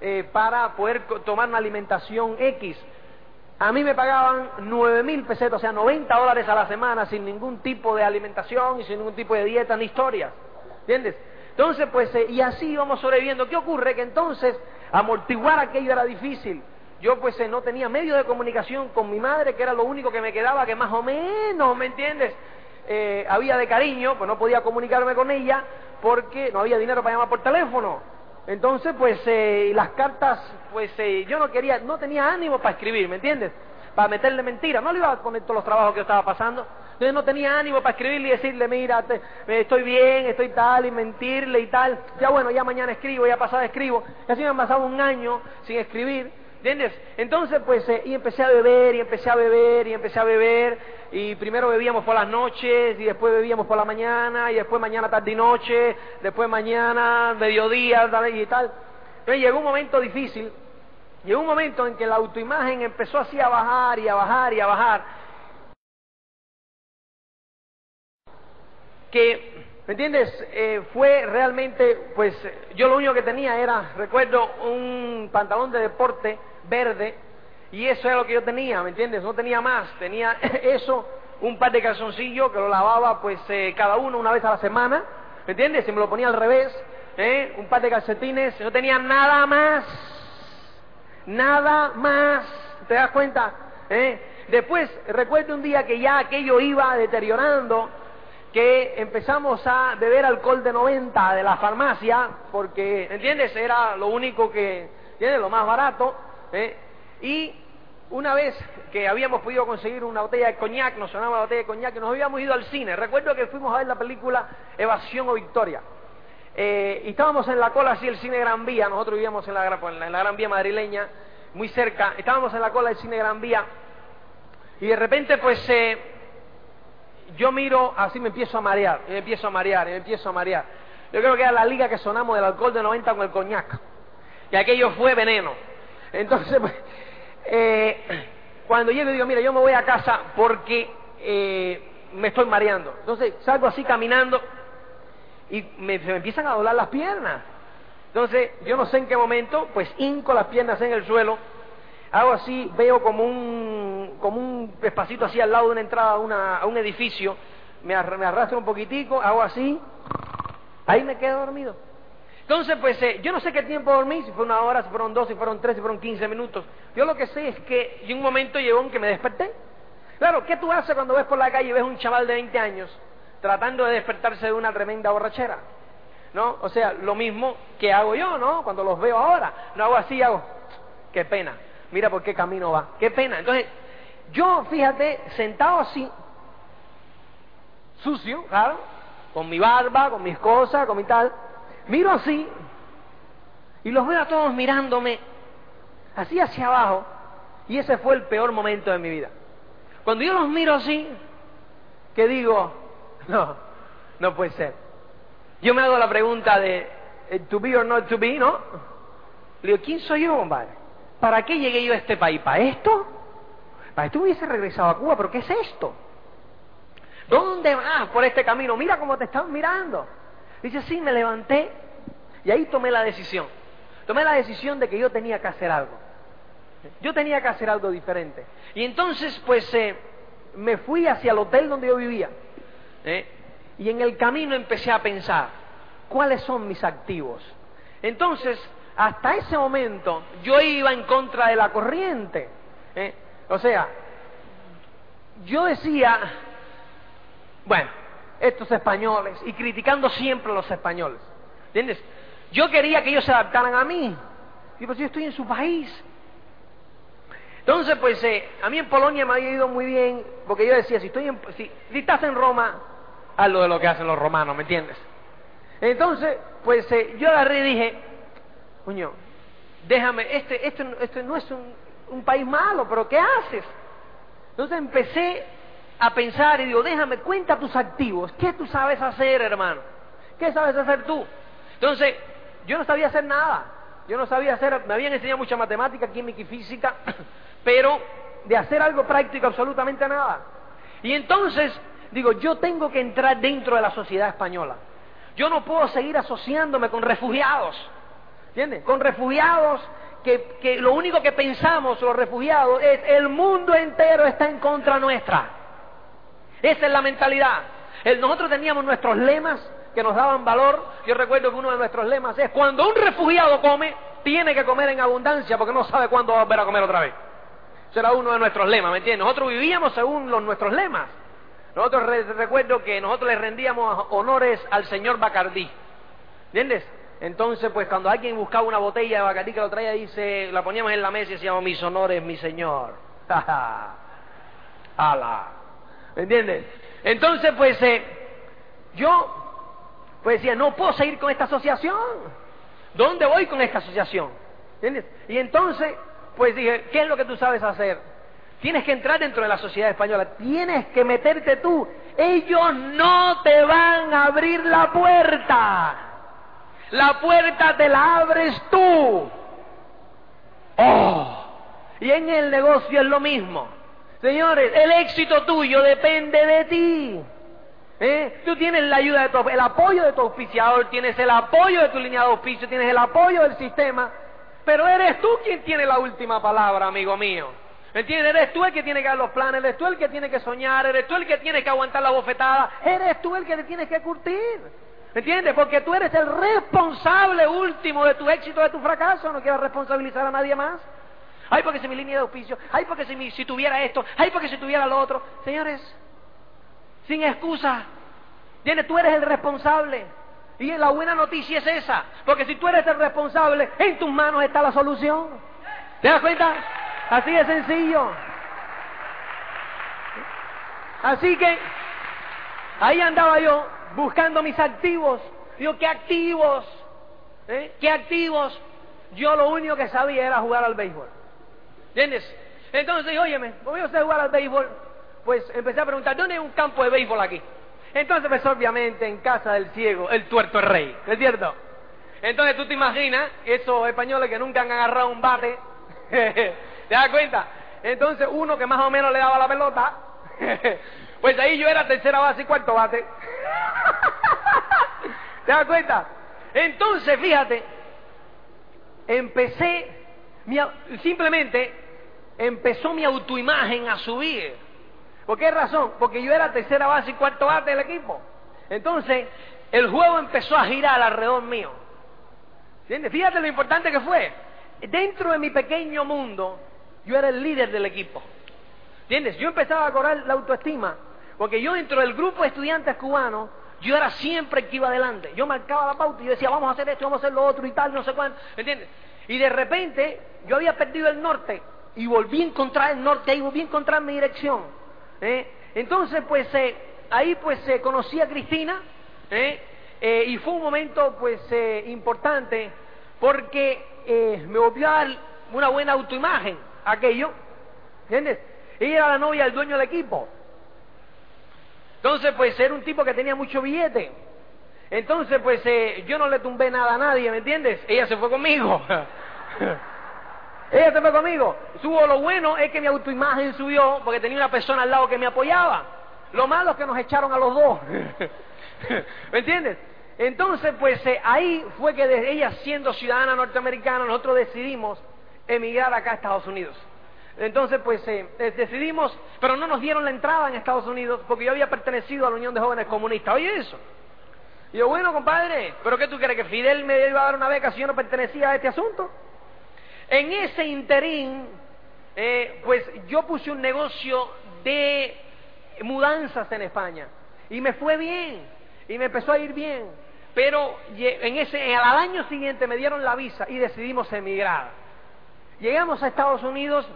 eh, para poder tomar una alimentación X. A mí me pagaban nueve mil pesetas, o sea, 90 dólares a la semana, sin ningún tipo de alimentación y sin ningún tipo de dieta ni historias. ¿Entiendes? Entonces, pues, eh, y así íbamos sobreviviendo. ¿Qué ocurre? Que entonces, amortiguar aquello era difícil. Yo, pues, eh, no tenía medio de comunicación con mi madre, que era lo único que me quedaba, que más o menos, ¿me entiendes? Eh, había de cariño, pues no podía comunicarme con ella porque no había dinero para llamar por teléfono. Entonces, pues eh, las cartas, pues eh, yo no quería, no tenía ánimo para escribir, ¿me entiendes? Para meterle mentira, no le iba a poner todos los trabajos que yo estaba pasando. Entonces no tenía ánimo para escribirle y decirle, mira, estoy bien, estoy tal, y mentirle y tal. Ya bueno, ya mañana escribo, ya pasado escribo. Y así me han pasado un año sin escribir. ¿Entiendes? Entonces, pues, eh, y empecé a beber, y empecé a beber, y empecé a beber, y primero bebíamos por las noches, y después bebíamos por la mañana, y después mañana, tarde y noche, después mañana, mediodía, y tal. Entonces llegó un momento difícil, llegó un momento en que la autoimagen empezó así a bajar, y a bajar, y a bajar, que ¿Me entiendes? Eh, fue realmente, pues yo lo único que tenía era, recuerdo, un pantalón de deporte verde y eso era lo que yo tenía, ¿me entiendes? No tenía más, tenía eso, un par de calzoncillos que lo lavaba pues eh, cada uno una vez a la semana, ¿me entiendes? Si me lo ponía al revés, ¿eh? un par de calcetines, no tenía nada más, nada más, ¿te das cuenta? ¿Eh? Después recuerdo un día que ya aquello iba deteriorando, que empezamos a beber alcohol de 90 de la farmacia, porque, ¿entiendes? Era lo único que, ¿entiendes? Lo más barato. ¿Eh? Y una vez que habíamos podido conseguir una botella de coñac, nos sonaba la botella de coñac, y nos habíamos ido al cine. Recuerdo que fuimos a ver la película Evasión o Victoria. Eh, y estábamos en la cola así el cine Gran Vía, nosotros vivíamos en la, en la Gran Vía madrileña, muy cerca, estábamos en la cola del cine Gran Vía, y de repente pues eh, yo miro, así me empiezo a marear, me empiezo a marear, me empiezo a marear. Yo creo que era la liga que sonamos del alcohol de 90 con el coñac. Y aquello fue veneno. Entonces, pues, eh, cuando llego digo, mira, yo me voy a casa porque eh, me estoy mareando. Entonces salgo así caminando y se me empiezan a doblar las piernas. Entonces, yo no sé en qué momento, pues hinco las piernas en el suelo, hago así, veo como un, como un espacito así al lado de una entrada a, una, a un edificio, me, arrastro un poquitico, hago así, ahí me quedo dormido. Entonces, pues eh, yo no sé qué tiempo dormí, si fue una hora, si fueron dos, si fueron tres, si fueron quince minutos. Yo lo que sé es que en un momento llegó en que me desperté. Claro, ¿qué tú haces cuando ves por la calle y ves un chaval de 20 años tratando de despertarse de una tremenda borrachera? ¿No? O sea, lo mismo que hago yo, ¿no? Cuando los veo ahora. No hago así, hago, qué pena. Mira por qué camino va. Qué pena. Entonces, yo, fíjate, sentado así, sucio, claro, con mi barba, con mis cosas, con mi tal, miro así y los veo a todos mirándome así hacia abajo y ese fue el peor momento de mi vida. Cuando yo los miro así, que digo, no, no puede ser. Yo me hago la pregunta de eh, to be or not to be, ¿no? Le digo, ¿quién soy yo, compadre? ¿Para qué llegué yo a este país? ¿Para esto? ¿Para esto hubiese regresado a Cuba? ¿Pero qué es esto? ¿Dónde vas por este camino? Mira cómo te están mirando. Dice, sí, me levanté y ahí tomé la decisión. Tomé la decisión de que yo tenía que hacer algo. Yo tenía que hacer algo diferente. Y entonces, pues, eh, me fui hacia el hotel donde yo vivía. ¿eh? Y en el camino empecé a pensar, ¿cuáles son mis activos? Entonces, hasta ese momento, yo iba en contra de la corriente. ¿eh? O sea, yo decía, bueno, estos españoles, y criticando siempre a los españoles. ¿Entiendes? Yo quería que ellos se adaptaran a mí. Y pues yo estoy en su país. Entonces, pues eh, a mí en Polonia me había ido muy bien, porque yo decía, si, estoy en, si, estás en Roma, haz lo de lo que hacen los romanos, ¿me entiendes? Entonces, pues eh, yo agarré y dije, coño, déjame, este, este, este no es un, un país malo, pero ¿qué haces? Entonces empecé a pensar y digo, déjame, cuenta tus activos, ¿qué tú sabes hacer, hermano? ¿Qué sabes hacer tú? Entonces, yo no sabía hacer nada, yo no sabía hacer, me habían enseñado mucha matemática, química y física, pero de hacer algo práctico absolutamente nada. Y entonces digo, yo tengo que entrar dentro de la sociedad española. Yo no puedo seguir asociándome con refugiados, ¿entiendes? Con refugiados que, que, lo único que pensamos los refugiados es el mundo entero está en contra nuestra. Esa es la mentalidad. nosotros teníamos nuestros lemas que nos daban valor. Yo recuerdo que uno de nuestros lemas es cuando un refugiado come, tiene que comer en abundancia porque no sabe cuándo va a volver a comer otra vez. Ese era uno de nuestros lemas, ¿me entiendes? Nosotros vivíamos según los, nuestros lemas. Nosotros recuerdo que nosotros le rendíamos honores al señor Bacardí. ¿Entiendes? Entonces, pues cuando alguien buscaba una botella de Bacardí que lo traía, dice, la poníamos en la mesa y decíamos, mis honores, mi señor. ¡Hala! ¿Me entiendes? Entonces, pues eh, yo pues decía, no puedo seguir con esta asociación. ¿Dónde voy con esta asociación? ¿Entiendes? Y entonces pues dije, ¿qué es lo que tú sabes hacer? Tienes que entrar dentro de la sociedad española, tienes que meterte tú. Ellos no te van a abrir la puerta. La puerta te la abres tú. Oh. Y en el negocio es lo mismo. Señores, el éxito tuyo depende de ti. ¿Eh? Tú tienes la ayuda de tu, el apoyo de tu auspiciador, tienes el apoyo de tu línea de auspicio, tienes el apoyo del sistema. Pero eres tú quien tiene la última palabra, amigo mío. ¿Me entiendes? Eres tú el que tiene que dar los planes, eres tú el que tiene que soñar, eres tú el que tiene que aguantar la bofetada, eres tú el que te tienes que curtir. ¿Me entiendes? Porque tú eres el responsable último de tu éxito, de tu fracaso. No quieras responsabilizar a nadie más. Ay, porque si mi línea de auspicio, ay, porque si, si tuviera esto, ay, porque si tuviera lo otro. Señores, sin excusa. Tú eres el responsable. Y la buena noticia es esa, porque si tú eres el responsable, en tus manos está la solución. ¿Te das cuenta? Así de sencillo. Así que ahí andaba yo buscando mis activos. Digo, ¿qué activos? ¿Eh? ¿Qué activos? Yo lo único que sabía era jugar al béisbol. ¿Entiendes? Entonces, óyeme, voy a jugar al béisbol. Pues empecé a preguntar, ¿dónde hay un campo de béisbol aquí? Entonces, pues obviamente en casa del ciego, el tuerto rey, ¿no es cierto? Entonces tú te imaginas esos españoles que nunca han agarrado un bate, ¿te das cuenta? Entonces uno que más o menos le daba la pelota, pues ahí yo era tercera base y cuarto bate. ¿Te das cuenta? Entonces, fíjate, empecé, simplemente empezó mi autoimagen a subir. ¿Por qué razón? Porque yo era tercera base y cuarto bate del equipo. Entonces, el juego empezó a girar alrededor mío. ¿Entiendes? Fíjate lo importante que fue. Dentro de mi pequeño mundo, yo era el líder del equipo. ¿Entiendes? Yo empezaba a correr la autoestima, porque yo dentro del grupo de estudiantes cubanos, yo era siempre el que iba adelante. Yo marcaba la pauta y yo decía, vamos a hacer esto, vamos a hacer lo otro y tal, no sé cuánto. ¿Entiendes? Y de repente yo había perdido el norte y volví a encontrar el norte, ahí volví a encontrar mi dirección. ¿eh? Entonces, pues eh, ahí pues se conocí a Cristina ¿eh? y fue un momento pues importante porque me volvió a dar una buena autoimagen aquello. ¿Entiendes? Ella era la novia del dueño del equipo. Entonces, pues era un tipo que tenía mucho billete. Entonces, pues eh, yo no le tumbé nada a nadie, ¿me entiendes? Ella se fue conmigo. Ella se fue conmigo. Subo lo bueno es que mi autoimagen subió porque tenía una persona al lado que me apoyaba. Lo malo es que nos echaron a los dos. ¿Me entiendes? Entonces, pues eh, ahí fue que desde ella siendo ciudadana norteamericana, nosotros decidimos emigrar acá a Estados Unidos. Entonces, pues eh, eh, decidimos, pero no nos dieron la entrada en Estados Unidos porque yo había pertenecido a la Unión de Jóvenes Comunistas. Oye, eso. Y yo, bueno, compadre, ¿pero qué tú crees? ¿Que Fidel me iba a dar una beca si yo no pertenecía a este asunto? En ese interín, eh, pues yo puse un negocio de mudanzas en España y me fue bien y me empezó a ir bien. Pero en ese, al año siguiente me dieron la visa y decidimos emigrar. Llegamos a Estados Unidos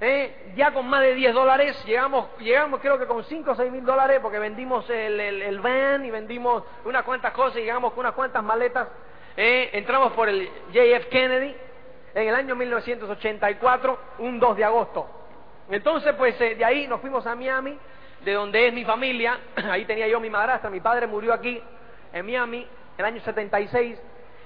¿eh? ya con más de 10 dólares, llegamos, llegamos creo que con 5 o 6 mil dólares porque vendimos el, van y vendimos unas cuantas cosas y llegamos con unas cuantas maletas. ¿eh? entramos por el JF Kennedy en el año 1984, un 2 de agosto. Entonces, pues eh, de ahí nos fuimos a Miami, de donde es mi familia. Ahí tenía yo mi madrastra, mi padre murió aquí, en Miami, en el año 76,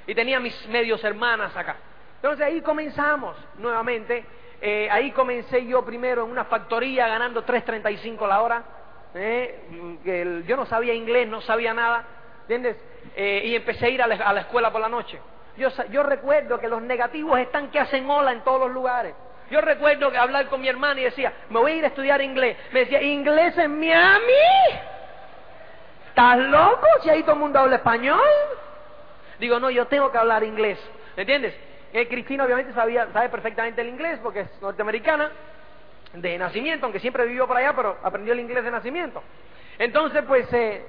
y tenía mis medios hermanas acá. Entonces ahí comenzamos nuevamente eh, ahí comencé yo primero en una factoría ganando 3.35 la hora. Eh, yo no sabía inglés, no sabía nada, ¿entiendes? Eh, y empecé a ir a la, escuela por la noche. Yo, yo recuerdo que los negativos están que hacen ola en todos los lugares. Yo recuerdo que hablar con mi hermana y decía, me voy a ir a estudiar inglés. Me decía, ¿inglés en Miami? ¿Estás loco? Si ahí todo el mundo habla español. Digo, no, yo tengo que hablar inglés. ¿Entiendes? Eh, Cristina obviamente sabía, sabe perfectamente el inglés porque es norteamericana de nacimiento, aunque siempre vivió por allá, pero aprendió el inglés de nacimiento. Entonces, pues eh,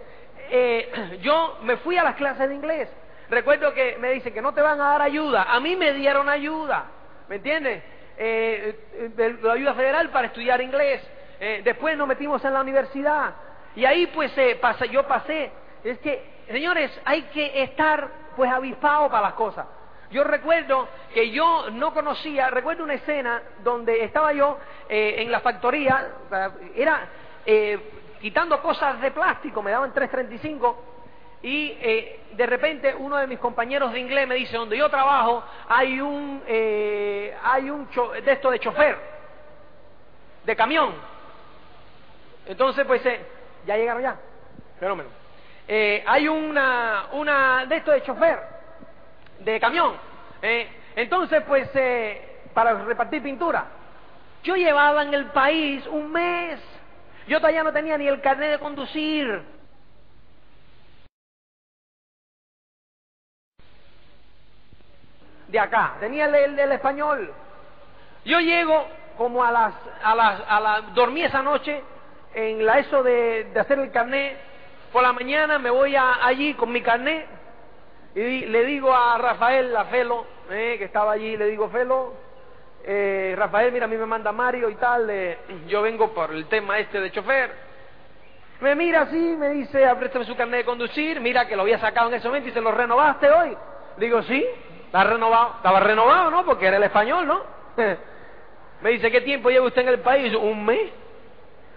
eh, yo me fui a las clases de inglés. Recuerdo que me dicen que no te van a dar ayuda. A mí me dieron ayuda, ¿me entiendes? de, la ayuda federal para estudiar inglés. después nos metimos en la universidad y ahí pues yo pasé. Es que, señores, hay que estar pues avispado para las cosas. Yo recuerdo que yo no conocía, recuerdo una escena donde estaba yo eh, en la factoría, era eh, quitando cosas de plástico, me daban 3.35 y eh, de repente uno de mis compañeros de inglés me dice, donde yo trabajo hay un, hay un de esto de chofer, de camión. Entonces pues, ya llegaron ya, fenómeno. hay una, una de esto de chofer de camión. Eh, entonces, pues, eh, para repartir pintura. Yo llevaba en el país un mes. Yo todavía no tenía ni el carnet de conducir. De acá, tenía el, del español. Yo llego como a las, a las, a la, dormí esa noche en la eso de, de hacer el carnet. Por la mañana me voy a, allí con mi carnet y le digo a Rafael, la Felo, eh, que estaba allí, le digo, Felo, eh, Rafael, mira, a mí me manda Mario y tal, eh, yo vengo por el tema este de chofer. Me mira así, me dice, préstame su carnet de conducir, mira que lo había sacado en ese momento y se lo renovaste hoy. Digo, sí, está renovado, estaba renovado, ¿no? Porque era el español, ¿no? me dice, ¿qué tiempo lleva usted en el país? Un mes.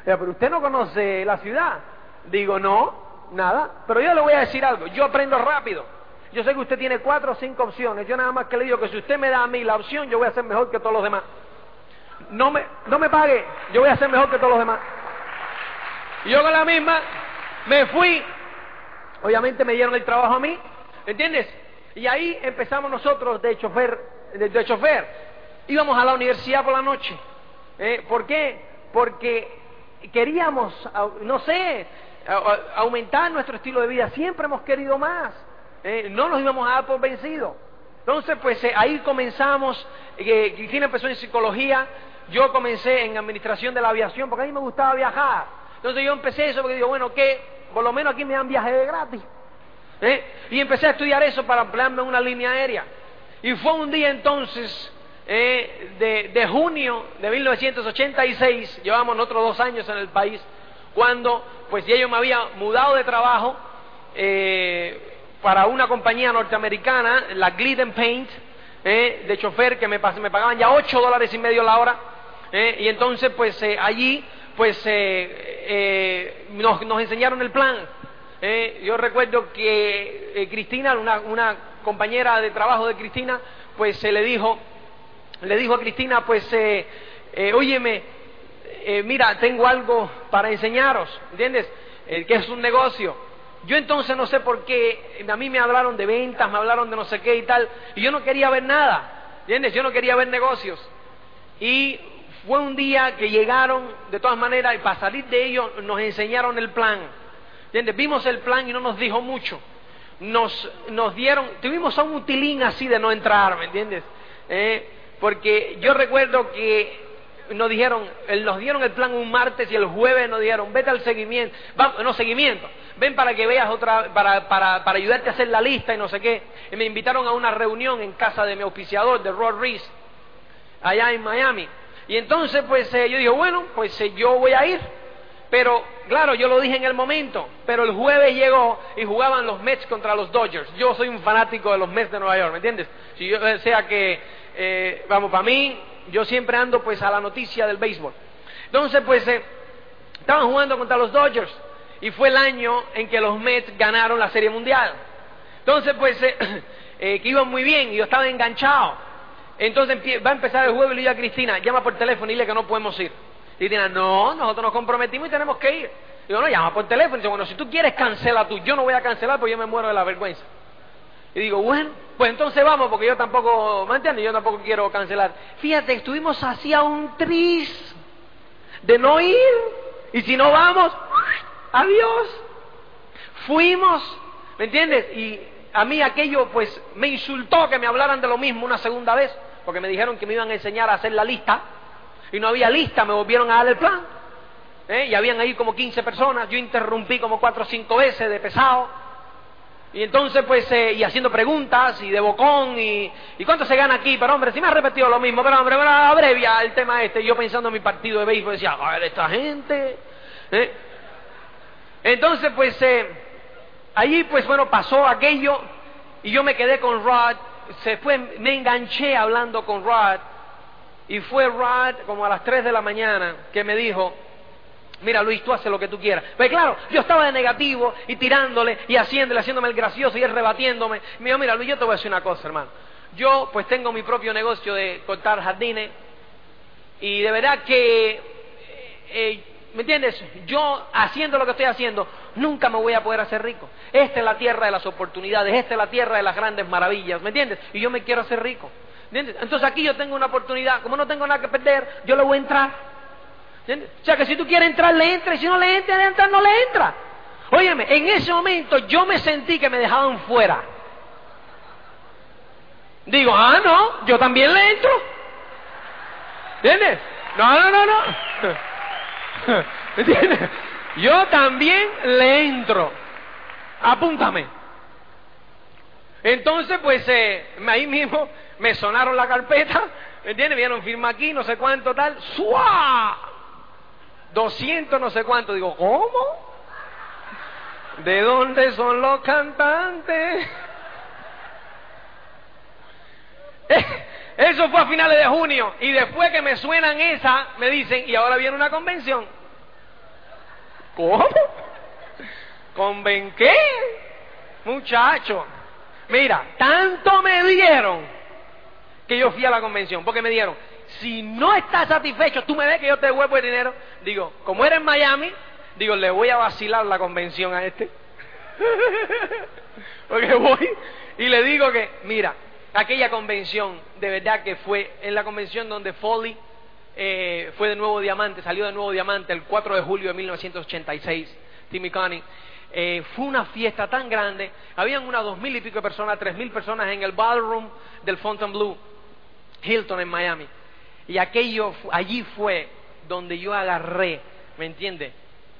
pero usted no conoce la ciudad. Digo, no, nada. Pero yo le voy a decir algo, yo aprendo rápido. Yo sé que usted tiene cuatro o cinco opciones. Yo nada más que le digo que si usted me da a mí la opción, yo voy a ser mejor que todos los demás. No me, no me pague, yo voy a ser mejor que todos los demás. Y yo con la misma me fui. Obviamente me dieron el trabajo a mí, ¿entiendes? Y ahí empezamos nosotros de chofer, de, chofer. Íbamos a la universidad por la noche. ¿Eh? ¿Por qué? Porque queríamos, no sé, aumentar nuestro estilo de vida. Siempre hemos querido más. ¿Eh? No nos íbamos a dar por vencido. Entonces, pues eh, ahí comenzamos. Eh, Cristina empezó en psicología. Yo comencé en administración de la aviación porque a mí me gustaba viajar. Entonces yo empecé eso porque digo, bueno, que por lo menos aquí me dan viajes de gratis. ¿Eh? Y empecé a estudiar eso para emplearme en una línea aérea. Y fue un día entonces eh, de, junio de 1986, llevamos otros dos años en el país, cuando pues ya yo me había mudado de trabajo eh, para una compañía norteamericana, la Glidden Paint, de chofer, que me, me, pagaban ya 8 dólares y medio la hora. y entonces pues allí pues nos, nos enseñaron el plan eh, yo recuerdo que eh, Cristina, una, compañera de trabajo de Cristina, pues se le dijo, le dijo a Cristina, pues, eh, eh óyeme, mira, tengo algo para enseñaros, ¿entiendes? que es un negocio. Yo entonces no sé por qué, a mí me hablaron de ventas, me hablaron de no sé qué y tal, y yo no quería ver nada, ¿entiendes? Yo no quería ver negocios. Y fue un día que llegaron, de todas maneras, y para salir de ellos nos enseñaron el plan. ¿Entiendes? Vimos el plan y no nos dijo mucho. Nos, nos dieron, tuvimos a un utilín así de no entrar, ¿me entiendes? Eh, porque yo recuerdo que nos dijeron, nos dieron el plan un martes y el jueves nos dijeron, vete al seguimiento, vamos, no seguimiento, ven para que veas otra, para, para, para ayudarte a hacer la lista y no sé qué. Y me invitaron a una reunión en casa de mi auspiciador, de Rod Reese, allá en Miami. Y entonces, pues eh, yo dije, bueno, pues eh, yo voy a ir. Pero, claro, yo lo dije en el momento, pero el jueves llegó y jugaban los Mets contra los Dodgers. Yo soy un fanático de los Mets de Nueva York, ¿me entiendes? Si yo eh, sea que, eh, vamos, para mí, yo siempre ando pues a la noticia del béisbol. Entonces, pues, eh, estaban jugando contra los Dodgers y fue el año en que los Mets ganaron la Serie Mundial. Entonces, pues, que iban muy bien y yo estaba enganchado. Entonces va a empezar el juego y le digo a Cristina, llama por teléfono y dile que no podemos ir. Y dirán, no, nosotros nos comprometimos y tenemos que ir. Y yo, no, llama por teléfono. Y dice, bueno, si tú quieres, cancela tú. Yo no voy a cancelar porque yo me muero de la vergüenza. Y digo, bueno, pues entonces vamos, porque yo tampoco, ¿me entiendes? Yo tampoco quiero cancelar. Fíjate, estuvimos hacia un tris de no ir. Y si no vamos, adiós. Fuimos, ¿me entiendes? Y a mí aquello, pues, me insultó que me hablaran de lo mismo una segunda vez, porque me dijeron que me iban a enseñar a hacer la lista y no había lista, me volvieron a dar el plan. ¿eh? Y habían ahí como 15 personas, yo interrumpí como cuatro o cinco veces de pesado. Y entonces, pues, eh, y haciendo preguntas, y de bocón, y, y, cuánto se gana aquí? Pero hombre, si me ha repetido lo mismo, pero hombre, abrevia el tema este. Y yo pensando en mi partido de béisbol, decía, a ver, esta gente. ¿eh? Entonces, pues, eh, allí, pues, bueno, pasó aquello, y yo me quedé con Rod, se fue, me enganché hablando con Rod, y fue Rod como a las 3 de la mañana que me dijo, mira Luis, tú haces lo que tú quieras. Pues claro, yo estaba de negativo y tirándole y haciéndole, haciéndome el gracioso y él rebatiéndome. Me dijo, mira Luis, yo te voy a decir una cosa, hermano. Yo pues tengo mi propio negocio de cortar jardines y de verdad que, eh, eh, ¿me entiendes? Yo haciendo lo que estoy haciendo, nunca me voy a poder hacer rico. Esta es la tierra de las oportunidades, esta es la tierra de las grandes maravillas, ¿me entiendes? Y yo me quiero hacer rico. Entonces aquí yo tengo una oportunidad, como no tengo nada que perder, yo le voy a entrar. O sea que si tú quieres entrar, le entra, y si no le entra, entrar, no le entra. Óyeme, en ese momento yo me sentí que me dejaban fuera. Digo, ah, no, yo también le entro. ¿Entiendes? No, no, no, no. ¿Entiendes? Yo también le entro. Apúntame. Entonces, pues eh, ahí mismo me sonaron la carpeta, ¿me entiendes? Vieron firma aquí, no sé cuánto tal, ¡suá! 200 no sé cuánto. Digo, ¿cómo? ¿De dónde son los cantantes? Eso fue a finales de junio. Y después que me suenan esa, me dicen, y ahora viene una convención. ¿Cómo? ¿Conven qué? Muchacho. Mira, tanto me dieron que yo fui a la convención, porque me dieron, si no estás satisfecho, tú me ves que yo te devuelvo el dinero. Digo, como eres en Miami, digo, le voy a vacilar la convención a este. porque voy y le digo que, mira, aquella convención, de verdad que fue en la convención donde Foley eh, fue de nuevo diamante, salió de nuevo diamante el 4 de julio de 1986, Timmy Connie. Eh, fue una fiesta tan grande, habían unas dos mil y pico de personas, tres mil personas en el ballroom del Fontainebleau, Hilton en Miami. Y aquello, allí fue donde yo agarré, ¿me entiende?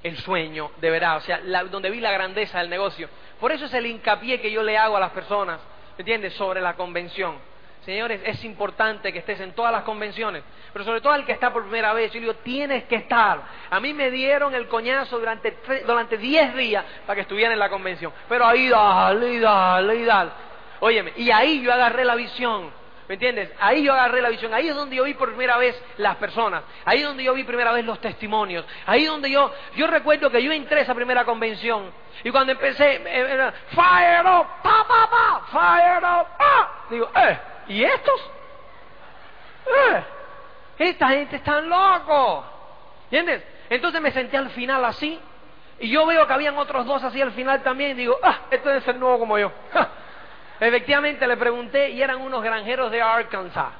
El sueño, de verdad, o sea, donde vi la grandeza del negocio. Por eso es el hincapié que yo le hago a las personas, ¿me entiende? Sobre la convención. Señores, es importante que estés en todas las convenciones, pero sobre todo el que está por primera vez. Yo digo, tienes que estar. A mí me dieron el coñazo durante, durante 10 días para que estuviera en la convención. Pero ahí dale, dale, dale. Óyeme, y ahí yo agarré la visión. ¿Me entiendes? Ahí yo agarré la visión, ahí es donde yo vi por primera vez las personas, ahí es donde yo vi primera vez los testimonios, ahí es donde yo, yo recuerdo que yo entré a esa primera convención. Y cuando empecé, eh, eh, fire up, pa, pa, pa, fire up, pa, digo, eh, ¿y estos? Eh, esta gente está loco, ¿entiendes? Entonces me senté al final así. Y yo veo que habían otros dos así al final también. Y digo, ah, este debe ser nuevo como yo. Efectivamente le pregunté y eran unos granjeros de Arkansas.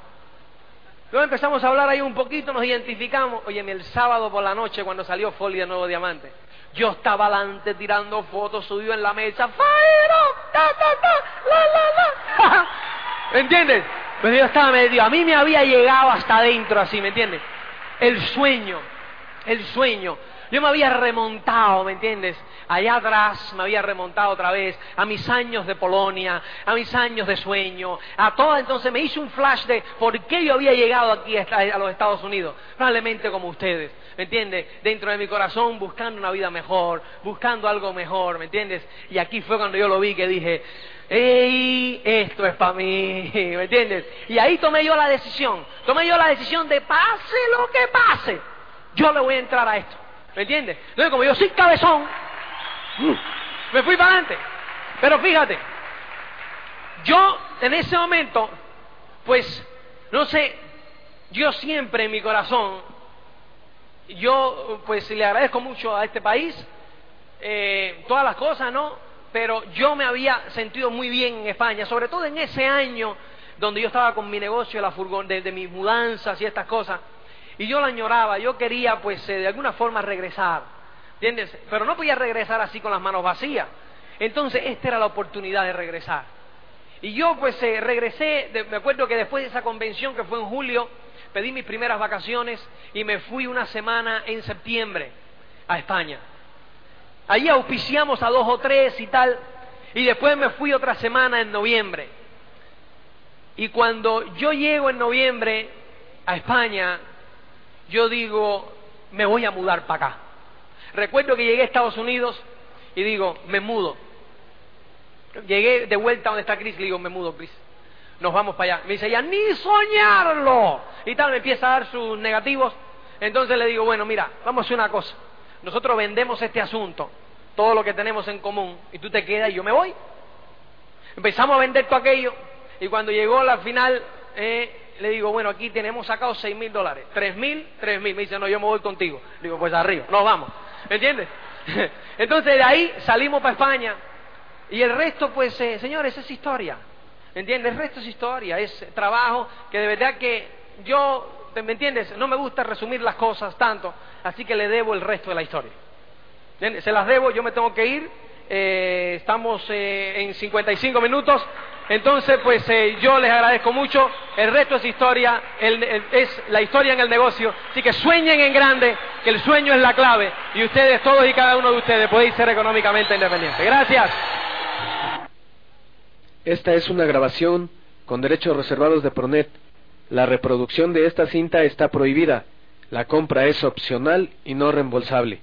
Luego empezamos a hablar ahí un poquito, nos identificamos. Oye, el sábado por la noche cuando salió Foley de Nuevo Diamante, yo estaba adelante tirando fotos, subido en la mesa, ¡Fire ¡Ta, ta, ta! ¡La, la, la! ¿Me entiendes? Pues yo estaba medio, a mí me había llegado hasta adentro así, ¿me entiendes? El sueño, el sueño. Yo me había remontado, ¿me entiendes? Allá atrás me había remontado otra vez a mis años de Polonia, a mis años de sueño, a todo. Entonces me hizo un flash de por qué yo había llegado aquí a los Estados Unidos. Probablemente como ustedes, ¿me entiendes? Dentro de mi corazón buscando una vida mejor, buscando algo mejor, ¿me entiendes? Y aquí fue cuando yo lo vi que dije, ¡Ey! Esto es para mí, ¿me entiendes? Y ahí tomé yo la decisión, tomé yo la decisión de pase lo que pase, yo le voy a entrar a esto, ¿me entiendes? Entonces como yo soy cabezón, me fui para adelante. Pero fíjate, yo en ese momento, pues, no sé, yo siempre en mi corazón, yo pues le agradezco mucho a este país, eh, todas las cosas, ¿no? Pero yo me había sentido muy bien en España, sobre todo en ese año donde yo estaba con mi negocio, la furgon, de, mis mudanzas y estas cosas, y yo la añoraba, yo quería pues eh, de alguna forma regresar. ¿Entiendes? Pero no podía regresar así con las manos vacías. Entonces, esta era la oportunidad de regresar. Y yo pues eh, regresé, me acuerdo que después de esa convención que fue en julio, pedí mis primeras vacaciones y me fui una semana en septiembre a España. Allí auspiciamos a dos o tres y tal, y después me fui otra semana en noviembre. Y cuando yo llego en noviembre a España, yo digo, me voy a mudar para acá. Recuerdo que llegué a Estados Unidos y digo, me mudo. Llegué de vuelta donde está Chris y le digo, me mudo, Chris. Nos vamos para allá. Me dice, ya ni soñarlo. Y tal, me empieza a dar sus negativos. Entonces le digo, bueno, mira, vamos a hacer una cosa. Nosotros vendemos este asunto, todo lo que tenemos en común, y tú te quedas y yo me voy. Empezamos a vender todo aquello, y cuando llegó la final, eh, le digo, bueno, aquí tenemos sacado seis mil dólares. Tres mil, tres mil. Me dice, no, yo me voy contigo. digo, pues arriba, nos vamos. ¿Me entiendes? Entonces de ahí salimos para España y el resto, pues, eh, señores, es historia. ¿Me entiendes? El resto es historia, es trabajo que de verdad que yo, ¿me entiendes? No me gusta resumir las cosas tanto, así que le debo el resto de la historia. Se las debo, yo me tengo que ir. Eh, estamos eh, en 55 minutos. Entonces, pues eh, yo les agradezco mucho. El resto es historia, es la historia en el negocio. Así que sueñen en grande, que el sueño es la clave. Y ustedes, todos y cada uno de ustedes, podéis ser económicamente independientes. Gracias. Esta es una grabación con derechos reservados de Pronet. La reproducción de esta cinta está prohibida. La compra es opcional y no reembolsable.